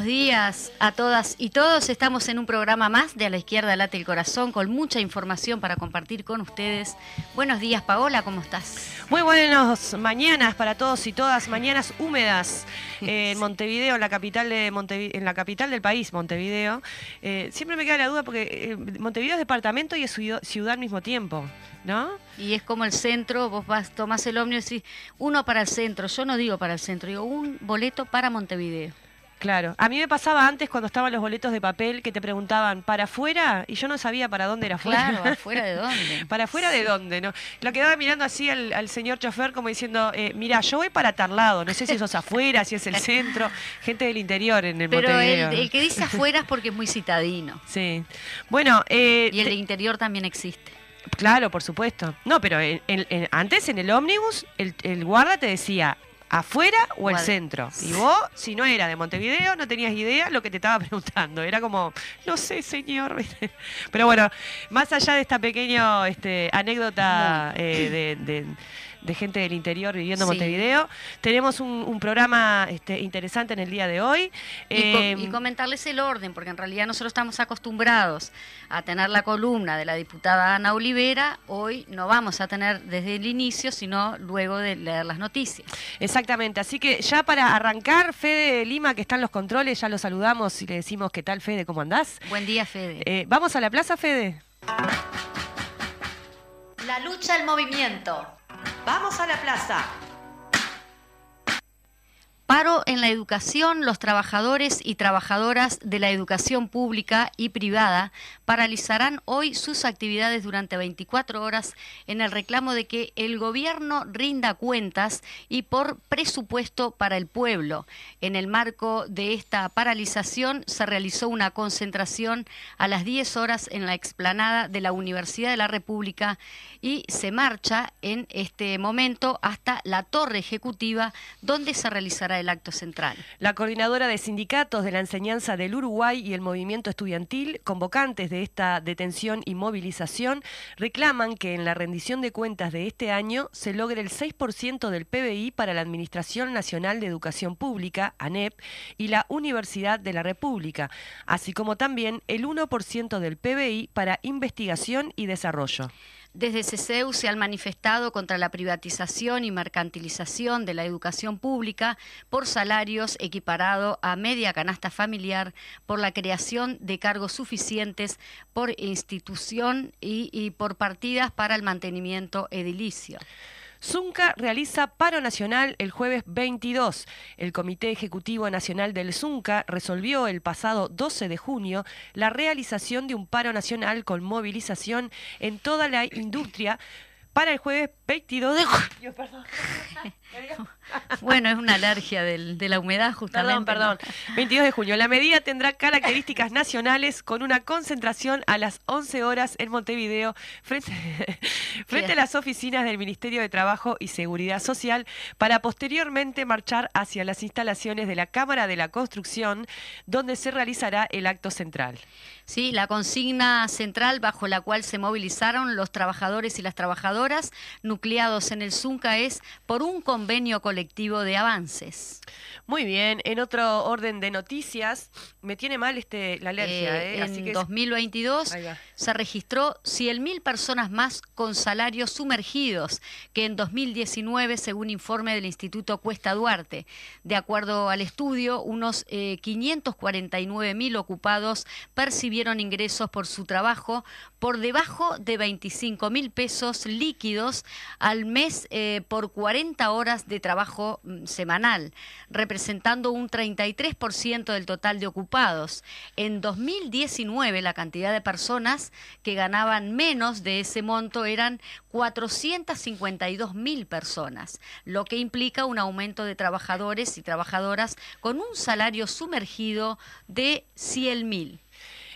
Buenos días a todas y todos. Estamos en un programa más de A la izquierda late el corazón con mucha información para compartir con ustedes. Buenos días, Paola, ¿cómo estás? Muy buenas mañanas para todos y todas, mañanas húmedas eh, en Montevideo, en la capital de en la capital del país, Montevideo. Eh, siempre me queda la duda porque eh, Montevideo es departamento y es ciudad, al mismo tiempo, ¿no? Y es como el centro, vos vas, tomás el ómnibus y decís, uno para el centro. Yo no digo para el centro, digo un boleto para Montevideo. Claro. A mí me pasaba antes cuando estaban los boletos de papel que te preguntaban para afuera y yo no sabía para dónde era afuera. Claro, ¿afuera de dónde? ¿Para afuera de dónde? no Lo quedaba mirando así al, al señor chofer como diciendo, eh, mira, yo voy para tal lado, no sé si eso es afuera, si es el centro, gente del interior en el Pero el, Montevideo. el que dice afuera es porque es muy citadino. Sí. Bueno, eh, Y el te- interior también existe. claro, por supuesto. No, pero en- en- en- antes en el ómnibus el, el guarda te decía afuera o el Guarda. centro. Y vos, si no era de Montevideo, no tenías idea lo que te estaba preguntando. Era como, no sé, señor. Pero bueno, más allá de esta pequeña este, anécdota eh, de, de- de gente del interior viviendo en Sí. Montevideo, tenemos un, un programa este, interesante en el día de hoy. Y, Eh, y comentarles el orden, porque en realidad nosotros estamos acostumbrados a tener la columna de la diputada Ana Olivera. Hoy no vamos a tener desde el inicio, sino luego de leer las noticias. Exactamente, así que ya para arrancar, Fede de Lima, que está en los controles, ya lo saludamos y le decimos qué tal, Fede, ¿cómo andás? Buen día, Fede. Eh, ¿Vamos a la plaza, Fede? La lucha al movimiento. Vamos a la plaza. Paro en la educación, los trabajadores y trabajadoras de la educación pública y privada paralizarán hoy sus actividades durante 24 horas en el reclamo de que el gobierno rinda cuentas y por presupuesto para el pueblo. En el marco de esta paralización se realizó una concentración a las 10 horas en la explanada de la Universidad de la República y se marcha en este momento hasta la torre ejecutiva donde se realizará el acto central. La coordinadora de sindicatos de la enseñanza del Uruguay y el movimiento estudiantil, convocantes de esta detención y movilización, reclaman que en la rendición de cuentas de este año se logre el 6% del PBI para la Administración Nacional de Educación Pública, ANEP, y la Universidad de la República, así como también el 1% del PBI para investigación y desarrollo. Desde CESEU se han manifestado contra la privatización y mercantilización de la educación pública por salarios equiparado a media canasta familiar, por la creación de cargos suficientes por institución y, y por partidas para el mantenimiento edilicio. Zunca realiza paro nacional el jueves 22. El Comité Ejecutivo Nacional del Zunca resolvió el pasado 12 de junio la realización de un paro nacional con movilización en toda la industria para el jueves 22 de junio. Perdón. Bueno, es una alergia del- de la humedad justamente. Perdón, perdón. 22 de junio. La medida tendrá características nacionales con una concentración a las 11 horas en Montevideo frente, frente a las oficinas del Ministerio de Trabajo y Seguridad Social para posteriormente marchar hacia las instalaciones de la Cámara de la Construcción donde se realizará el acto central. Sí, la consigna central bajo la cual se movilizaron los trabajadores y las trabajadoras nucleados en el Zunca es por por un convenio colectivo de avances. Muy bien, en otro orden de noticias, me tiene mal este la alergia. Eh, ¿eh? Así en que 2022 Ahí va. se registró 100.000 personas más con salarios sumergidos que en 2019, según informe del Instituto Cuesta Duarte. De acuerdo al estudio, unos eh, 549.000 ocupados percibieron ingresos por su trabajo por debajo de 25.000 pesos líquidos al mes eh, por 40 horas de trabajo mm, semanal, representando un 33% del total de ocupados. En 2019 la cantidad de personas que ganaban menos de ese monto eran 452 mil personas, lo que implica un aumento de trabajadores y trabajadoras con un salario sumergido de 100 mil.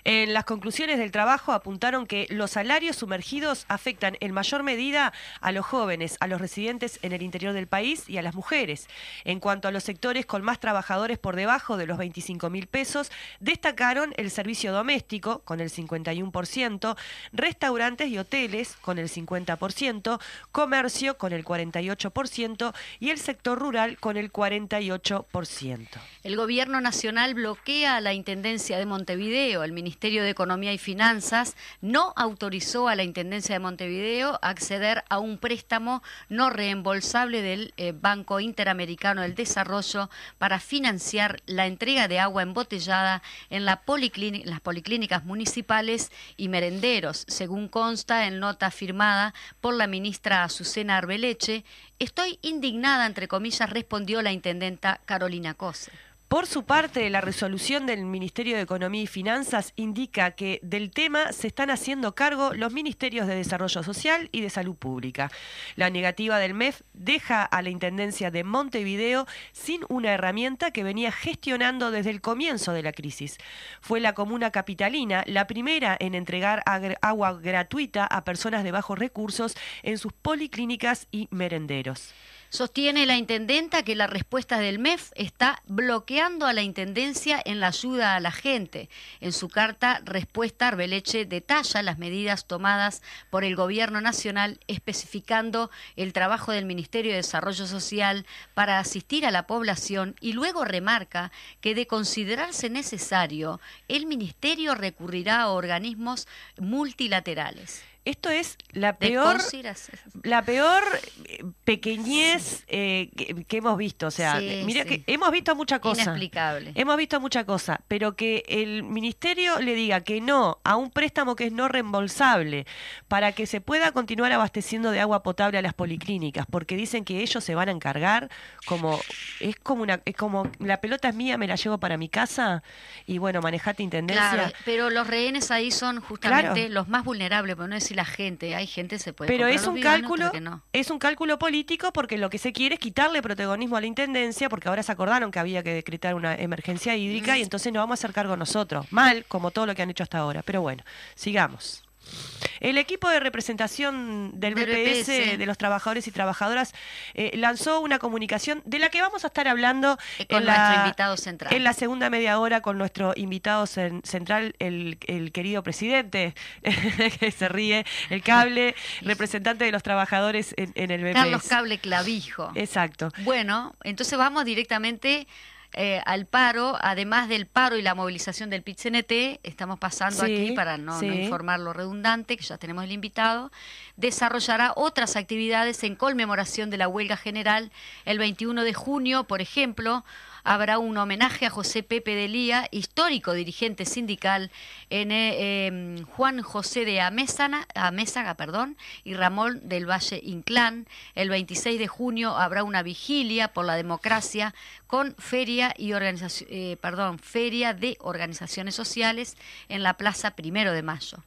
En las conclusiones del trabajo apuntaron que los salarios sumergidos afectan en mayor medida a los jóvenes, a los residentes en el interior del país y a las mujeres. En cuanto a los sectores con más trabajadores por debajo de los 25 mil pesos, destacaron el servicio doméstico con el 51%, restaurantes y hoteles con el 50%, comercio con el 48% y el sector rural con el 48%. El gobierno nacional bloquea a la Intendencia de Montevideo. El Ministerio de Economía y Finanzas no autorizó a la Intendencia de Montevideo acceder a un préstamo no reembolsable del eh, Banco Interamericano del Desarrollo para financiar la entrega de agua embotellada en las policlínicas municipales y merenderos, según consta en nota firmada por la ministra Azucena Arbeleche. Estoy indignada, entre comillas, respondió la intendenta Carolina Cose. Por su parte, la resolución del Ministerio de Economía y Finanzas indica que del tema se están haciendo cargo los ministerios de Desarrollo Social y de Salud Pública. La negativa del MEF deja a la Intendencia de Montevideo sin una herramienta que venía gestionando desde el comienzo de la crisis. Fue la comuna capitalina la primera en entregar agua gratuita a personas de bajos recursos en sus policlínicas y merenderos. Sostiene la intendenta que la respuesta del MEF está bloqueando a la intendencia en la ayuda a la gente. En su carta respuesta, Arbeleche detalla las medidas tomadas por el Gobierno Nacional, especificando el trabajo del Ministerio de Desarrollo Social para asistir a la población y luego remarca que de considerarse necesario, el Ministerio recurrirá a organismos multilaterales. Esto es la peor la peor eh, pequeñez eh, que, que hemos visto. O sea, Sí, mira sí. que hemos visto mucha cosa. Inexplicable. Hemos visto mucha cosa, pero que el ministerio le diga que no a un préstamo que es no reembolsable para que se pueda continuar abasteciendo de agua potable a las policlínicas, porque dicen que ellos se van a encargar como es como una es como la pelota es mía, me la llevo para mi casa y bueno, manejate intendencia. Claro, pero los rehenes ahí son justamente Claro. los más vulnerables, por no decir la gente. Hay gente que se puede Pero es un cálculo, otra que no. es un cálculo político porque lo que se quiere es quitarle protagonismo a la intendencia, porque ahora se acordaron que había que decretar una emergencia hídrica y entonces nos vamos a hacer cargo nosotros. Mal, como todo lo que han hecho hasta ahora. Pero bueno, sigamos. El equipo de representación del Del BPS, BPS. de los trabajadores y trabajadoras, eh, lanzó una comunicación de la que vamos a estar hablando con en nuestro la, invitado central. en la segunda media hora con nuestro invitado cen- central, el, el querido presidente, que se ríe, el cable, representante de los trabajadores en, en el BPS. Carlos Cable Clavijo. Exacto. Bueno, entonces vamos directamente eh, al paro, además del paro y la movilización del PIT-CNT, estamos pasando Sí, aquí para no, no informar lo redundante, que ya tenemos el invitado, desarrollará otras actividades en conmemoración de la huelga general. El 21 de junio, por ejemplo, habrá un homenaje a José Pepe de Lía, histórico dirigente sindical, en eh, em, Juan José de Amésana, Amézaga perdón, y Ramón del Valle Inclán. El 26 de junio habrá una vigilia por la democracia con feria y organización, eh, perdón, feria de organizaciones sociales en la Plaza Primero de Mayo.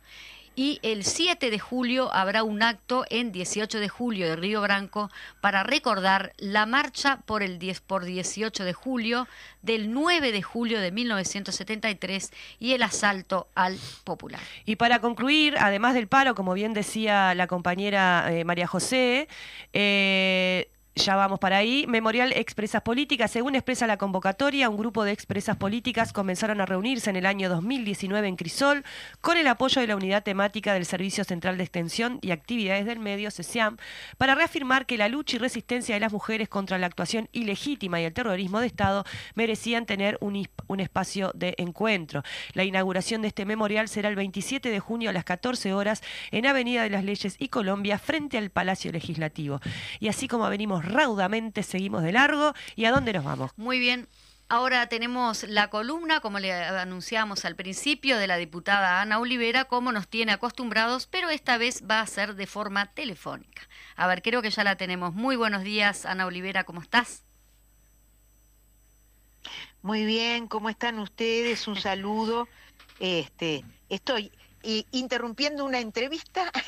Y el 7 de julio habrá un acto en 18 de julio de Río Branco para recordar la marcha por el 10 por 18 de julio del 9 de julio de 1973 y el asalto al Popular. Y para concluir, además del paro, como bien decía la compañera eh, María José, eh, Ya vamos para ahí. Memorial Expresas Políticas. Según expresa la convocatoria, un grupo de expresas políticas comenzaron a reunirse en el año 2019 en Crisol con el apoyo de la unidad temática del Servicio Central de Extensión y Actividades del Medio, CESIAM, para reafirmar que la lucha y resistencia de las mujeres contra la actuación ilegítima y el terrorismo de Estado merecían tener un, un espacio de encuentro. La inauguración de este memorial será el 27 de junio a las 14 horas en Avenida de las Leyes y Colombia, frente al Palacio Legislativo. Y así como venimos raudamente, seguimos de largo. ¿Y a dónde nos vamos? Muy bien. Ahora tenemos la columna, como le anunciamos al principio, de la diputada Ana Olivera, como nos tiene acostumbrados, pero esta vez va a ser de forma telefónica. A ver, creo que ya la tenemos. Muy buenos días, Ana Olivera, ¿cómo estás? Muy bien, ¿cómo están ustedes? Un saludo. Este, estoy interrumpiendo una entrevista.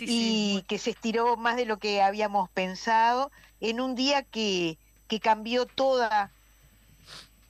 Y que se estiró más de lo que habíamos pensado en un día que, que cambió toda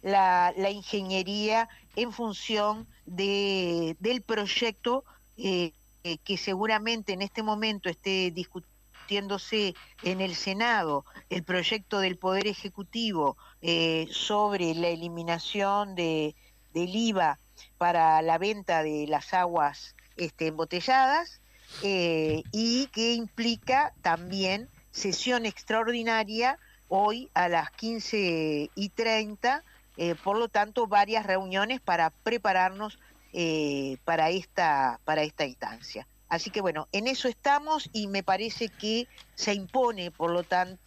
la, ingeniería en función de, del proyecto eh, eh, que seguramente en este momento esté discutiéndose en el Senado, el proyecto del Poder Ejecutivo eh, sobre la eliminación de, del IVA para la venta de las aguas este, embotelladas y que implica también sesión extraordinaria hoy a las 15 y 30 eh, por lo tanto, varias reuniones para prepararnos eh, para, esta, para esta instancia. Así que bueno, en eso estamos y me parece que se impone, por lo tanto,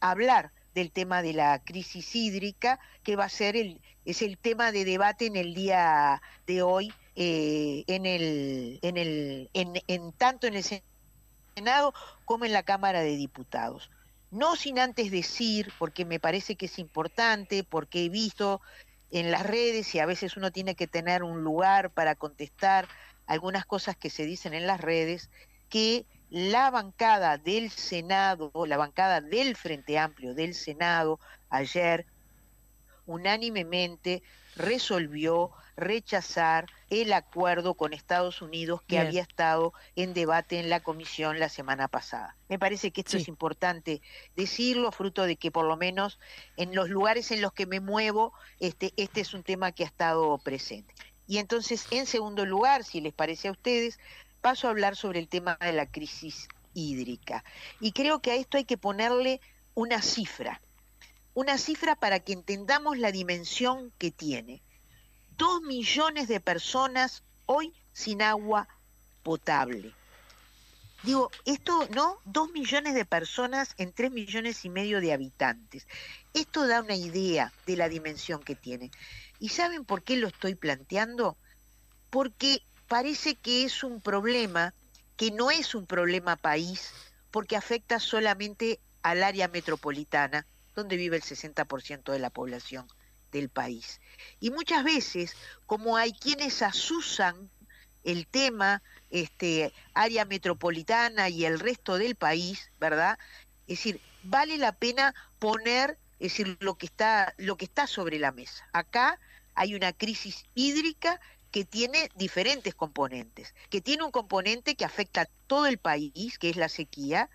hablar del tema de la crisis hídrica, que va a ser el, es el tema de debate en el día de hoy, eh, en el, en el, en tanto en el Senado como en la Cámara de Diputados. No sin antes decir, porque me parece que es importante, porque he visto en las redes y a veces uno tiene que tener un lugar para contestar algunas cosas que se dicen en las redes, que la bancada del Senado, la bancada del Frente Amplio del Senado, ayer unánimemente resolvió rechazar el acuerdo con Estados Unidos que había estado en debate en la comisión la semana pasada. Me parece que esto es importante decirlo, fruto de que por lo menos en los lugares en los que me muevo, este, este es un tema que ha estado presente. Y entonces, en segundo lugar, si les parece a ustedes, paso a hablar sobre el tema de la crisis hídrica. Y creo que a esto hay que ponerle una cifra, una cifra para que entendamos la dimensión que tiene dos millones de personas hoy sin agua potable. Digo, esto, ¿no? Dos millones de personas en tres millones y medio de habitantes. Esto da una idea de la dimensión que tiene. ¿Y saben por qué lo estoy planteando? Porque parece que es un problema que no es un problema país, porque afecta solamente al área metropolitana, donde vive el 60% de la población del país. Y muchas veces, como hay quienes asusan el tema este, área metropolitana y el resto del país, ¿verdad? Es decir, vale la pena poner, es decir, lo que está, lo que está sobre la mesa. Acá hay una crisis hídrica que tiene diferentes componentes, que tiene un componente que afecta a todo el país, que es la sequía,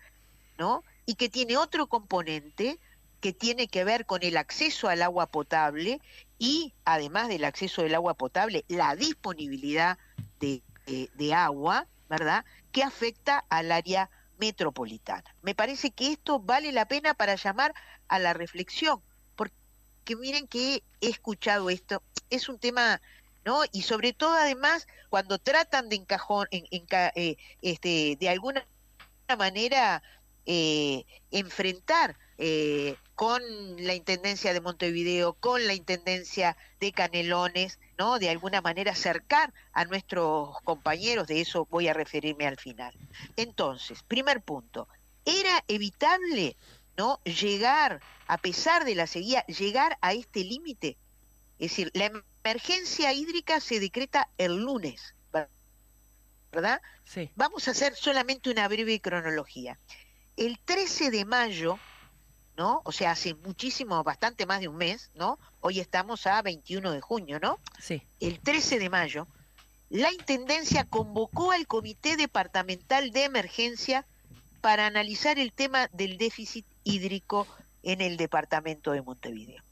¿no? Y que tiene otro componente que tiene que ver con el acceso al agua potable y, además del acceso del agua potable, la disponibilidad de, agua, ¿verdad?, que afecta al área metropolitana. Me parece que esto vale la pena para llamar a la reflexión, porque miren que he escuchado esto, es un tema, Y sobre todo además cuando tratan de encajón, en, eh, este, de alguna manera eh, enfrentar eh, con la Intendencia de Montevideo, con la Intendencia de Canelones. De alguna manera acercar a nuestros compañeros, de eso voy a referirme al final. Entonces, primer punto, ¿era evitable, ¿no? Llegar, a pesar de la sequía, llegar a este límite? Es decir, la emergencia hídrica se decreta el lunes, ¿verdad? Sí. Vamos a hacer solamente una breve cronología. El 13 de mayo ¿no? O sea, hace muchísimo, bastante más de un mes, ¿no? Hoy estamos a 21 de junio, ¿no? Sí. El 13 de mayo, la Intendencia convocó al Comité Departamental de Emergencia para analizar el tema del déficit hídrico en el departamento de Montevideo.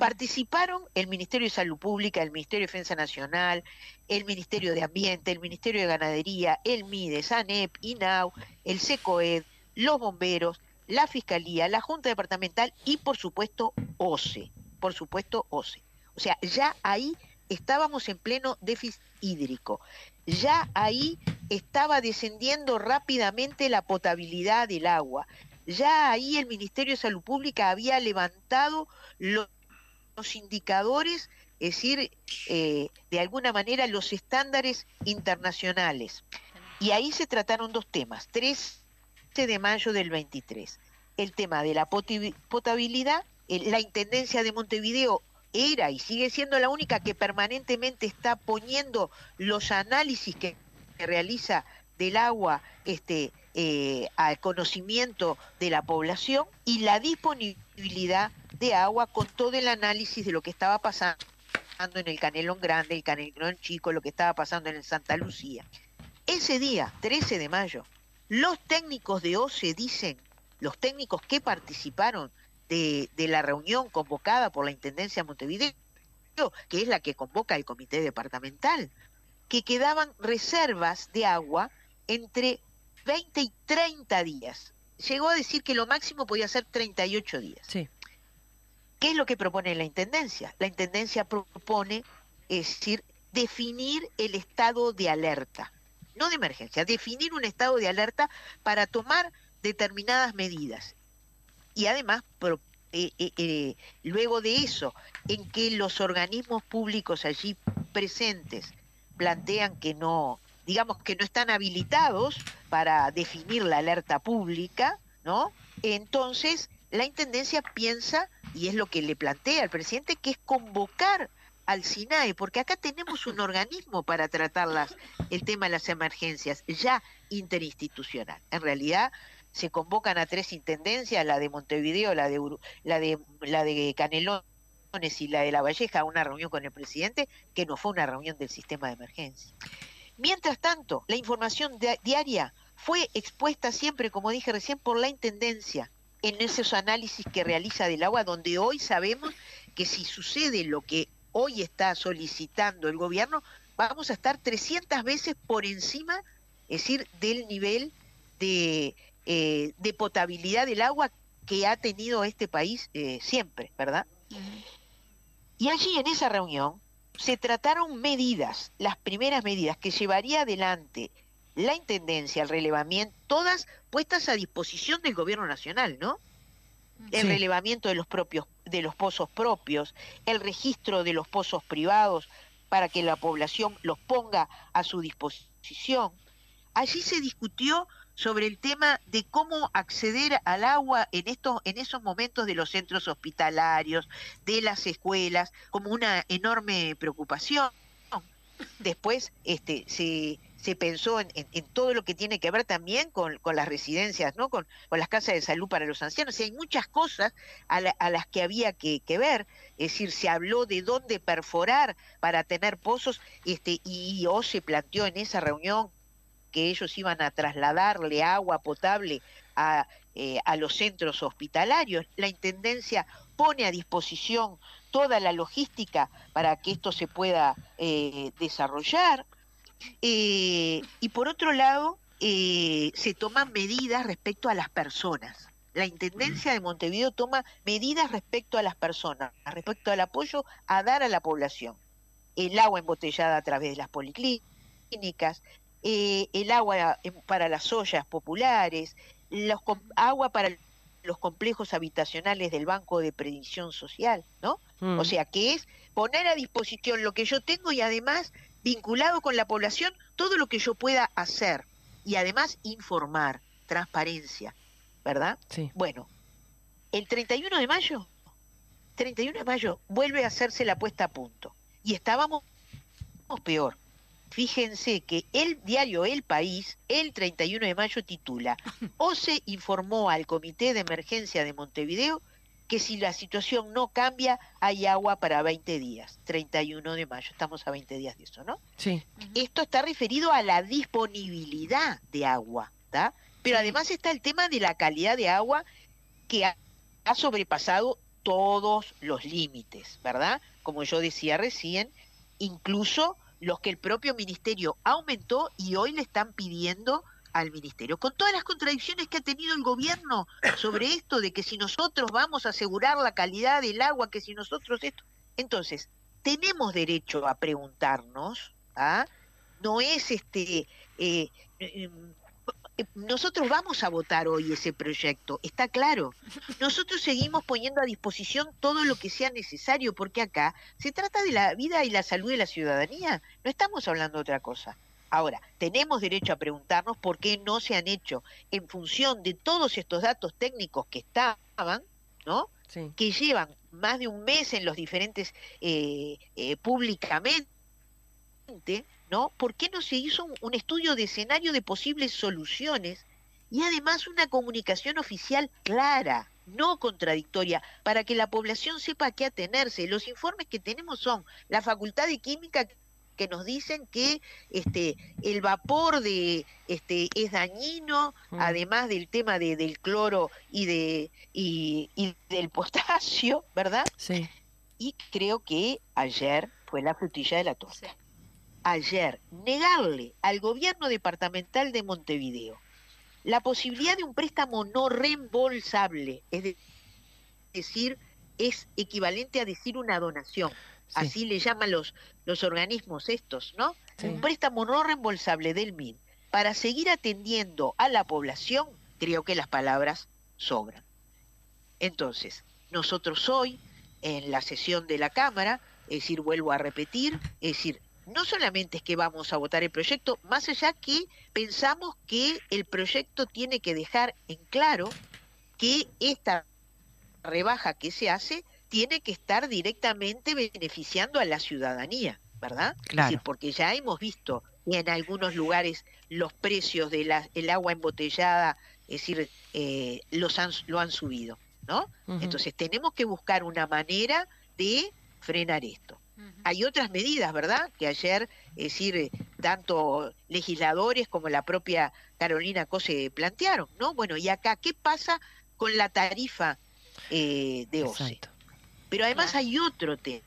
Participaron el Ministerio de Salud Pública, el Ministerio de Defensa Nacional, el Ministerio de Ambiente, el Ministerio de Ganadería, el MIDES, ANEP, INAU, el SECOED, los bomberos, la Fiscalía, la Junta Departamental y por supuesto OCE, por supuesto OCE. O sea, ya ahí estábamos en pleno déficit hídrico. Ya ahí estaba descendiendo rápidamente la potabilidad del agua. Ya ahí el Ministerio de Salud Pública había levantado los los indicadores, es decir, eh, de alguna manera los estándares internacionales. Y ahí se trataron dos temas, 13 de mayo del 23. El tema de la potabilidad, la Intendencia de Montevideo era y sigue siendo la única que permanentemente está poniendo los análisis que, realiza del agua este, eh, al conocimiento de la población y la disponibilidad de agua con todo el análisis de lo que estaba pasando en el Canelón Grande, el Canelón Chico, lo que estaba pasando en el Santa Lucía. Ese día, 13 de mayo, los técnicos de OCE dicen, los técnicos que participaron de, de la reunión convocada por la Intendencia de Montevideo, que es la que convoca el comité departamental, que quedaban reservas de agua entre 20 y 30 días. Llegó a decir que lo máximo podía ser 38 días. Sí. ¿Qué es lo que propone la Intendencia? La Intendencia propone, es decir, definir el estado de alerta, no de emergencia, definir un estado de alerta para tomar determinadas medidas. Y además, eh, eh, eh, luego de eso, en que los organismos públicos allí presentes plantean que no, digamos que no están habilitados para definir la alerta pública, ¿no? Entonces, la Intendencia piensa, y es lo que le plantea al presidente, que es convocar al SINAE, porque acá tenemos un organismo para tratar las, el tema de las emergencias, ya interinstitucional. En realidad se convocan a tres intendencias, la de Montevideo, la de, la de, la de Canelones y la de La Valleja, a una reunión con el presidente, que no fue una reunión del sistema de emergencia. Mientras tanto, la información diaria fue expuesta siempre, como dije recién, por la Intendencia en esos análisis que realiza del agua, donde hoy sabemos que si sucede lo que hoy está solicitando el gobierno, vamos a estar 300 veces por encima, es decir, del nivel de, eh, de potabilidad del agua que ha tenido este país eh, siempre, ¿verdad? Y allí en esa reunión se trataron medidas, las primeras medidas que llevaría adelante la Intendencia, el relevamiento, todas puestas a disposición del Gobierno Nacional, ¿no? El relevamiento de los propios, de los pozos propios, el registro de los pozos privados para que la población los ponga a su disposición. Allí se discutió sobre el tema de cómo acceder al agua en estos en esos momentos de los centros hospitalarios, de las escuelas, como una enorme preocupación. Después este se se pensó en, todo lo que tiene que ver también con, las residencias, ¿no? Con, las casas de salud para los ancianos. hay muchas cosas a, las que había que, ver. Es decir, se habló de dónde perforar para tener pozos, este, y o se planteó en esa reunión que ellos iban a trasladarle agua potable a, eh, a los centros hospitalarios. La Intendencia pone a disposición toda la logística para que esto se pueda eh, desarrollar. Eh, y por otro lado, se toman medidas respecto a las personas. La Intendencia de Montevideo toma medidas respecto a las personas, respecto al apoyo a dar a la población. El agua embotellada a través de las policlínicas, eh, el agua para las ollas populares, los, agua para los complejos habitacionales del Banco de Previsión Social, ¿no? O mm. sea, que es poner a disposición lo que yo tengo y además vinculado con la población todo lo que yo pueda hacer y además informar, transparencia, ¿verdad? Sí. Bueno, el 31 de mayo, 31 de mayo vuelve a hacerse la puesta a punto y estábamos peor. Fíjense que el diario El País, el 31 de mayo, titula, OCE informó al Comité de Emergencia de Montevideo que si la situación no cambia, hay agua para 20 días, 31 de mayo, estamos a 20 días de eso, ¿no? Sí. Esto está referido a la disponibilidad de agua, ¿está? Pero además está el tema de la calidad de agua que ha, ha sobrepasado todos los límites, ¿verdad? Como yo decía recién, incluso los que el propio ministerio aumentó y hoy le están pidiendo al ministerio, con todas las contradicciones que ha tenido el gobierno sobre esto de que si nosotros vamos a asegurar la calidad del agua, que si nosotros esto, entonces tenemos derecho a preguntarnos, ¿ah? no es este, eh, em, nosotros vamos a votar hoy ese proyecto, está claro. Nosotros seguimos poniendo a disposición todo lo que sea necesario, porque acá se trata de la vida y la salud de la ciudadanía, no estamos hablando de otra cosa. Ahora, tenemos derecho a preguntarnos por qué no se han hecho en función de todos estos datos técnicos que estaban, ¿no? Que llevan más de un mes en los diferentes eh, eh, públicamente, ¿no? ¿Por qué no se hizo un, estudio de escenario de posibles soluciones y además una comunicación oficial clara, no contradictoria, para que la población sepa a qué atenerse? Los informes que tenemos son la Facultad de Química que nos dicen que este el vapor de este es dañino mm. además del tema de, del cloro y de y, y del potasio verdad sí y creo que ayer fue la frutilla de la torta ayer negarle al gobierno departamental de Montevideo la posibilidad de un préstamo no reembolsable, es decir, es equivalente a decir una donación, así le llaman los, los organismos estos, ¿no? Un préstamo no reembolsable del MIN para seguir atendiendo a la población, creo que las palabras sobran. Entonces, nosotros hoy, en la sesión de la Cámara, es decir, vuelvo a repetir, es decir, no solamente es que vamos a votar el proyecto, más allá que pensamos que el proyecto tiene que dejar en claro que esta rebaja que se hace tiene que estar directamente beneficiando a la ciudadanía, ¿verdad? Claro. porque ya hemos visto en algunos lugares los precios del agua embotellada, es decir, eh, los han, lo han subido, ¿no? Entonces tenemos que buscar una manera de frenar esto. Hay otras medidas, ¿verdad? Que ayer, es decir, eh, tanto legisladores como la propia Carolina Cose plantearon, ¿no? Bueno, y acá, ¿qué pasa con la tarifa eh, de OCE? Pero además hay otro tema,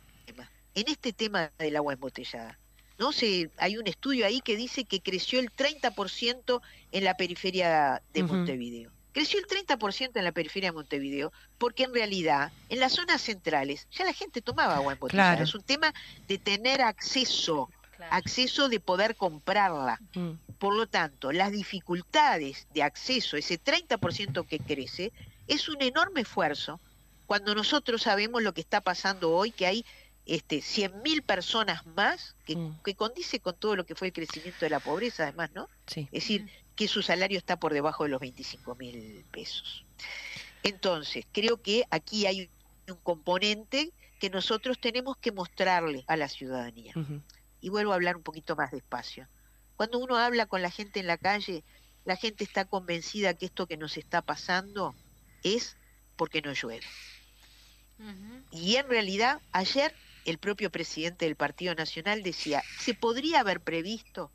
en este tema del agua embotellada. ¿no? Se, hay un estudio ahí que dice que creció el 30% en la periferia de Montevideo. Creció el 30% en la periferia de Montevideo, porque en realidad en las zonas centrales ya la gente tomaba agua embotellada. Es un tema de tener acceso, acceso de poder comprarla. Mm. Por lo tanto, las dificultades de acceso, ese 30% que crece, es un enorme esfuerzo cuando nosotros sabemos lo que está pasando hoy, que hay este, 100.000 personas más, que, mm. que, condice con todo lo que fue el crecimiento de la pobreza, además, ¿no? Sí. Es decir, que su salario está por debajo de los 25 mil pesos. Entonces, creo que aquí hay un componente que nosotros tenemos que mostrarle a la ciudadanía. Y vuelvo a hablar un poquito más despacio. Cuando uno habla con la gente en la calle, la gente está convencida que esto que nos está pasando es porque no llueve. Y en realidad, ayer el propio presidente del Partido Nacional decía, se podría haber previsto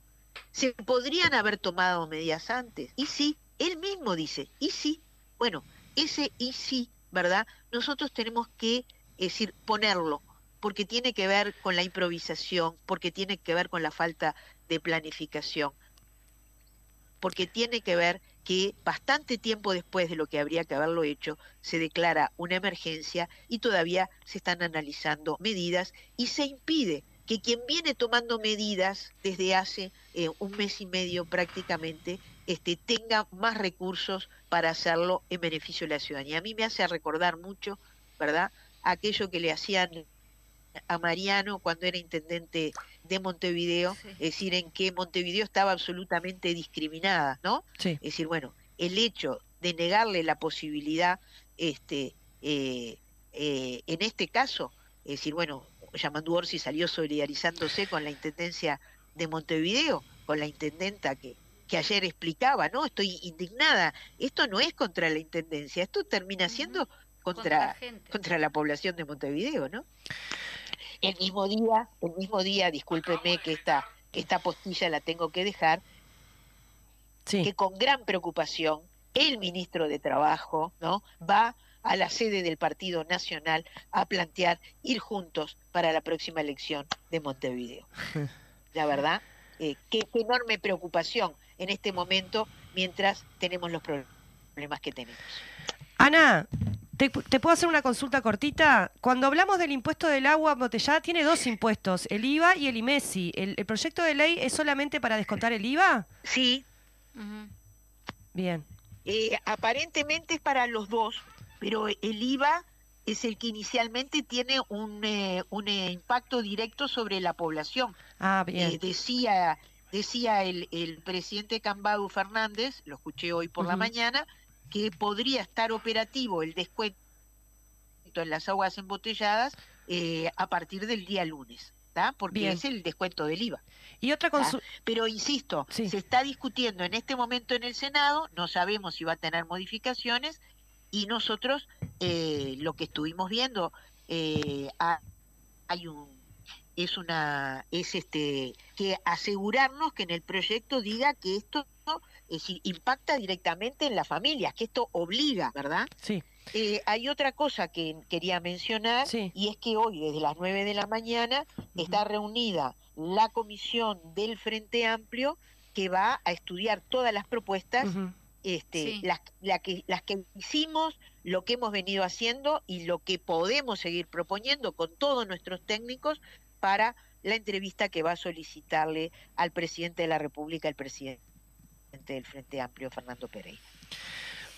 se podrían haber tomado medidas antes. Y sí, él mismo dice, y sí, bueno, ese y sí, ¿verdad? Nosotros tenemos que, decir, ponerlo, porque tiene que ver con la improvisación, porque tiene que ver con la falta de planificación, porque tiene que ver que bastante tiempo después de lo que habría que haberlo hecho, se declara una emergencia y todavía se están analizando medidas y se impide que quien viene tomando medidas desde hace eh, un mes y medio prácticamente este, tenga más recursos para hacerlo en beneficio de la ciudadanía. A mí me hace recordar mucho, ¿verdad?, aquello que le hacían a Mariano cuando era intendente de Montevideo, es decir, en que Montevideo estaba absolutamente discriminada, ¿no? Es decir, bueno, el hecho de negarle la posibilidad, este, eh, eh, en este caso, es decir, bueno, Yamandu Orsi salió solidarizándose con la Intendencia de Montevideo, con la intendenta que, que ayer explicaba, ¿no? Estoy indignada. Esto no es contra la Intendencia, esto termina siendo contra, contra, la población de Montevideo, ¿no? El mismo día, el mismo día, discúlpeme que esta, que esta postilla la tengo que dejar, que con gran preocupación el ministro de Trabajo ¿no? va a la sede del Partido Nacional a plantear ir juntos para la próxima elección de Montevideo. La verdad, eh, qué, enorme preocupación en este momento mientras tenemos los problemas que tenemos. Ana, ¿te, puedo hacer una consulta cortita? Cuando hablamos del impuesto del agua embotellada, tiene dos impuestos, el IVA y el IMESI. ¿El, proyecto de ley es solamente para descontar el IVA? Sí. Bien. Eh, aparentemente es para los dos, pero el IVA es el que inicialmente tiene un, eh, un eh, impacto directo sobre la población. Ah, bien. decía decía el, el presidente Cambadu Fernández, lo escuché hoy por la mañana, que podría estar operativo el descuento en las aguas embotelladas eh, a partir del día lunes. porque es el descuento del IVA. Y otra Pero insisto, se está discutiendo en este momento en el Senado, no sabemos si va a tener modificaciones y nosotros eh, lo que estuvimos viendo eh, hay un es una es este que asegurarnos que en el proyecto diga que esto es impacta directamente en las familias, que esto obliga, ¿verdad? Sí. Eh, hay otra cosa que quería mencionar y es que hoy desde las 9 de la mañana está reunida la comisión del Frente Amplio que va a estudiar todas las propuestas, este, las, que, las que hicimos, lo que hemos venido haciendo y lo que podemos seguir proponiendo con todos nuestros técnicos para la entrevista que va a solicitarle al presidente de la República, el presidente del Frente Amplio, Fernando Pereira.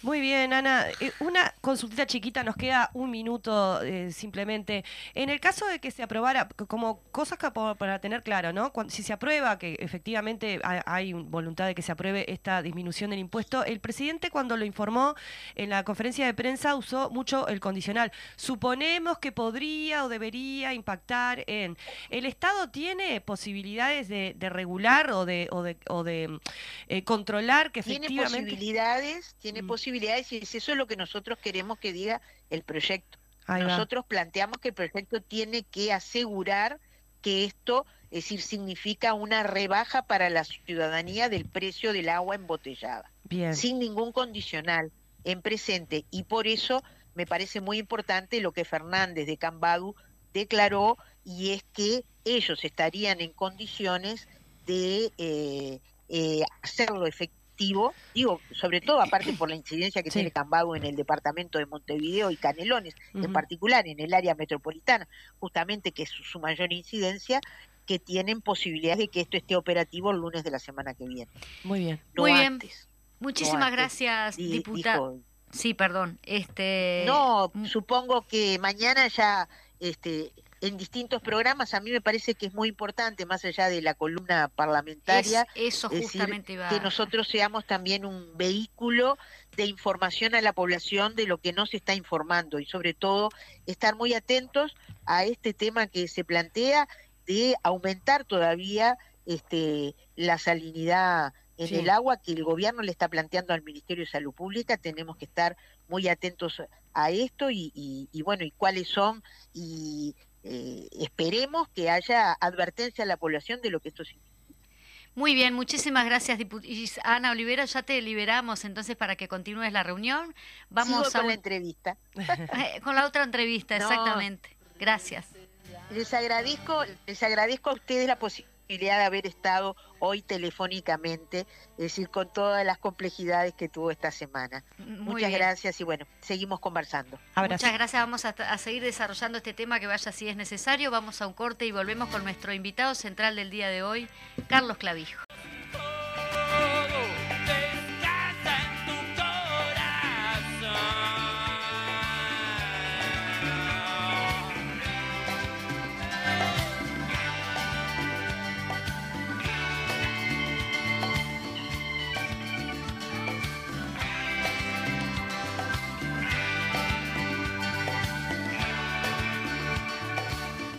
Muy bien, Ana. Eh, una consultita chiquita, nos queda un minuto eh, simplemente. En el caso de que se aprobara, como cosas para tener claro, ¿no? si se aprueba, que efectivamente hay, voluntad de que se apruebe esta disminución del impuesto, el presidente cuando lo informó en la conferencia de prensa usó mucho el condicional. Suponemos que podría o debería impactar en... ¿El Estado tiene posibilidades de, regular o de, o de, eh, controlar que efectivamente... Tiene posibilidades, tiene posibilidades mm y eso es lo que nosotros queremos que diga el proyecto. nosotros planteamos que el proyecto tiene que asegurar que esto, es decir, significa una rebaja para la ciudadanía del precio del agua embotellada, sin ningún condicional en presente. Y por eso me parece muy importante lo que Fernández de Cambadu declaró, y es que ellos estarían en condiciones de eh, eh, hacerlo efectivo digo, sobre todo aparte por la incidencia que tiene Cambado en el departamento de Montevideo y Canelones, en particular en el área metropolitana, justamente que es su, mayor incidencia, que tienen posibilidades de que esto esté operativo el lunes de la semana que viene. Muy bien. Muy bien. Muchísimas gracias, diputado. Sí, perdón. Este... No, supongo que mañana ya este, en distintos programas, a mí me parece que es muy importante, más allá de la columna parlamentaria, eso justamente que nosotros seamos también un vehículo de información a la población de lo que no se está informando y sobre todo estar muy atentos a este tema que se plantea de aumentar todavía este, la salinidad en el agua que el gobierno le está planteando al Ministerio de Salud Pública. Tenemos que estar muy atentos a esto y, y bueno, y cuáles son y eh, esperemos que haya advertencia a la población de lo que esto significa. Muy bien, muchísimas gracias, Ana Olivera. Ya te liberamos entonces para que continúes la reunión. Vamos a con la entrevista. Eh, con la otra entrevista, exactamente. Gracias. Les agradezco, les agradezco a ustedes la posibilidad de haber estado hoy telefónicamente, es decir, con todas las complejidades que tuvo esta semana. Muchas gracias y bueno, seguimos conversando. Muchas gracias, vamos a, seguir desarrollando este tema que vaya si es necesario. Vamos a un corte y volvemos con nuestro invitado central del día de hoy, Carlos Clavijo.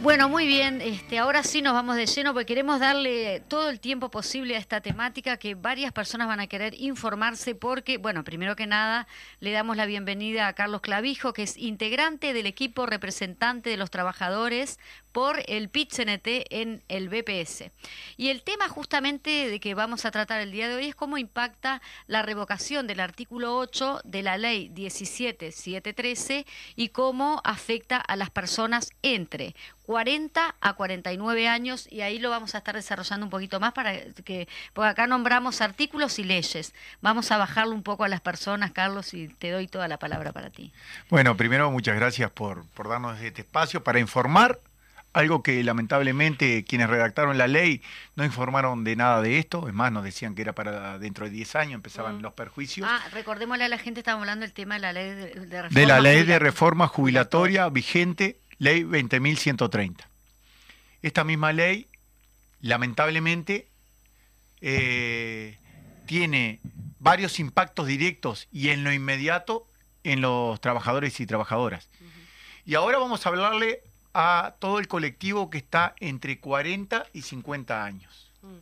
Bueno, muy bien. Este, ahora sí nos vamos de lleno porque queremos darle todo el tiempo posible a esta temática que varias personas van a querer informarse porque, bueno, primero que nada, le damos la bienvenida a Carlos Clavijo, que es integrante del equipo representante de los trabajadores por el PIT-CNT en el BPS. Y el tema justamente de que vamos a tratar el día de hoy es cómo impacta la revocación del artículo 8 de la ley 17713 y cómo afecta a las personas entre 40 a 49 años y ahí lo vamos a estar desarrollando un poquito más para que, porque acá nombramos artículos y leyes. Vamos a bajarlo un poco a las personas, Carlos, y te doy toda la palabra para ti. Bueno, primero muchas gracias por, por darnos este espacio para informar algo que lamentablemente quienes redactaron la ley no informaron de nada de esto, es más, nos decían que era para dentro de 10 años, empezaban Mm. los perjuicios. Ah, recordémosle a la gente, estamos hablando del tema de la ley de, de reforma. de la ley de reforma jubilatoria vigente, ley 20.130. Esta misma ley, lamentablemente, eh, tiene varios impactos directos y en lo inmediato en los trabajadores y trabajadoras. Y ahora vamos a hablarle a todo el colectivo que está entre 40 y 50 años. Mm.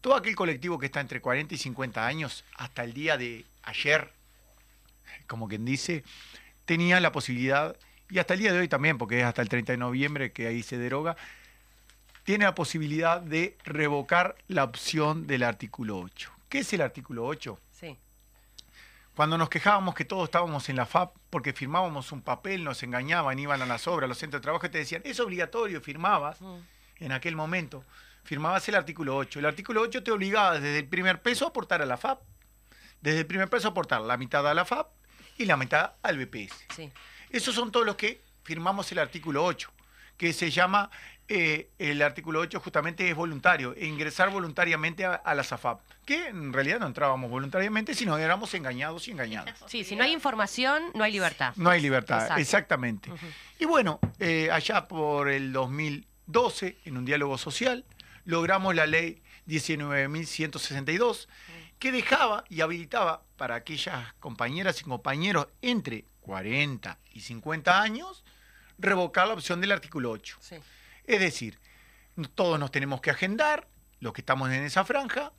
Todo aquel colectivo que está entre 40 y 50 años, hasta el día de ayer, como quien dice, tenía la posibilidad, y hasta el día de hoy también, porque es hasta el 30 de noviembre que ahí se deroga, tiene la posibilidad de revocar la opción del artículo 8. ¿Qué es el artículo 8? Cuando nos quejábamos que todos estábamos en la FAP porque firmábamos un papel, nos engañaban, iban a las obras, a los centros de trabajo y te decían, es obligatorio, firmabas Mm. en aquel momento, firmabas el artículo 8. El artículo 8 te obligaba desde el primer peso a aportar a la FAP. Desde el primer peso a aportar la mitad a la FAP y la mitad al BPS. Sí. Esos son todos los que firmamos el artículo 8, que se llama, eh, el artículo 8 justamente es voluntario, e ingresar voluntariamente a, a la SAFAP, que en realidad no entrábamos voluntariamente, sino éramos engañados y engañados. Sí, si no hay información, no hay libertad. No hay libertad, Exacto. exactamente. Y bueno, eh, allá por el 2012, en un diálogo social, logramos la ley 19.162, que dejaba y habilitaba para aquellas compañeras y compañeros entre 40 y 50 años revocar la opción del artículo 8. Sí. Es decir, todos nos tenemos que agendar, los que estamos en esa franja,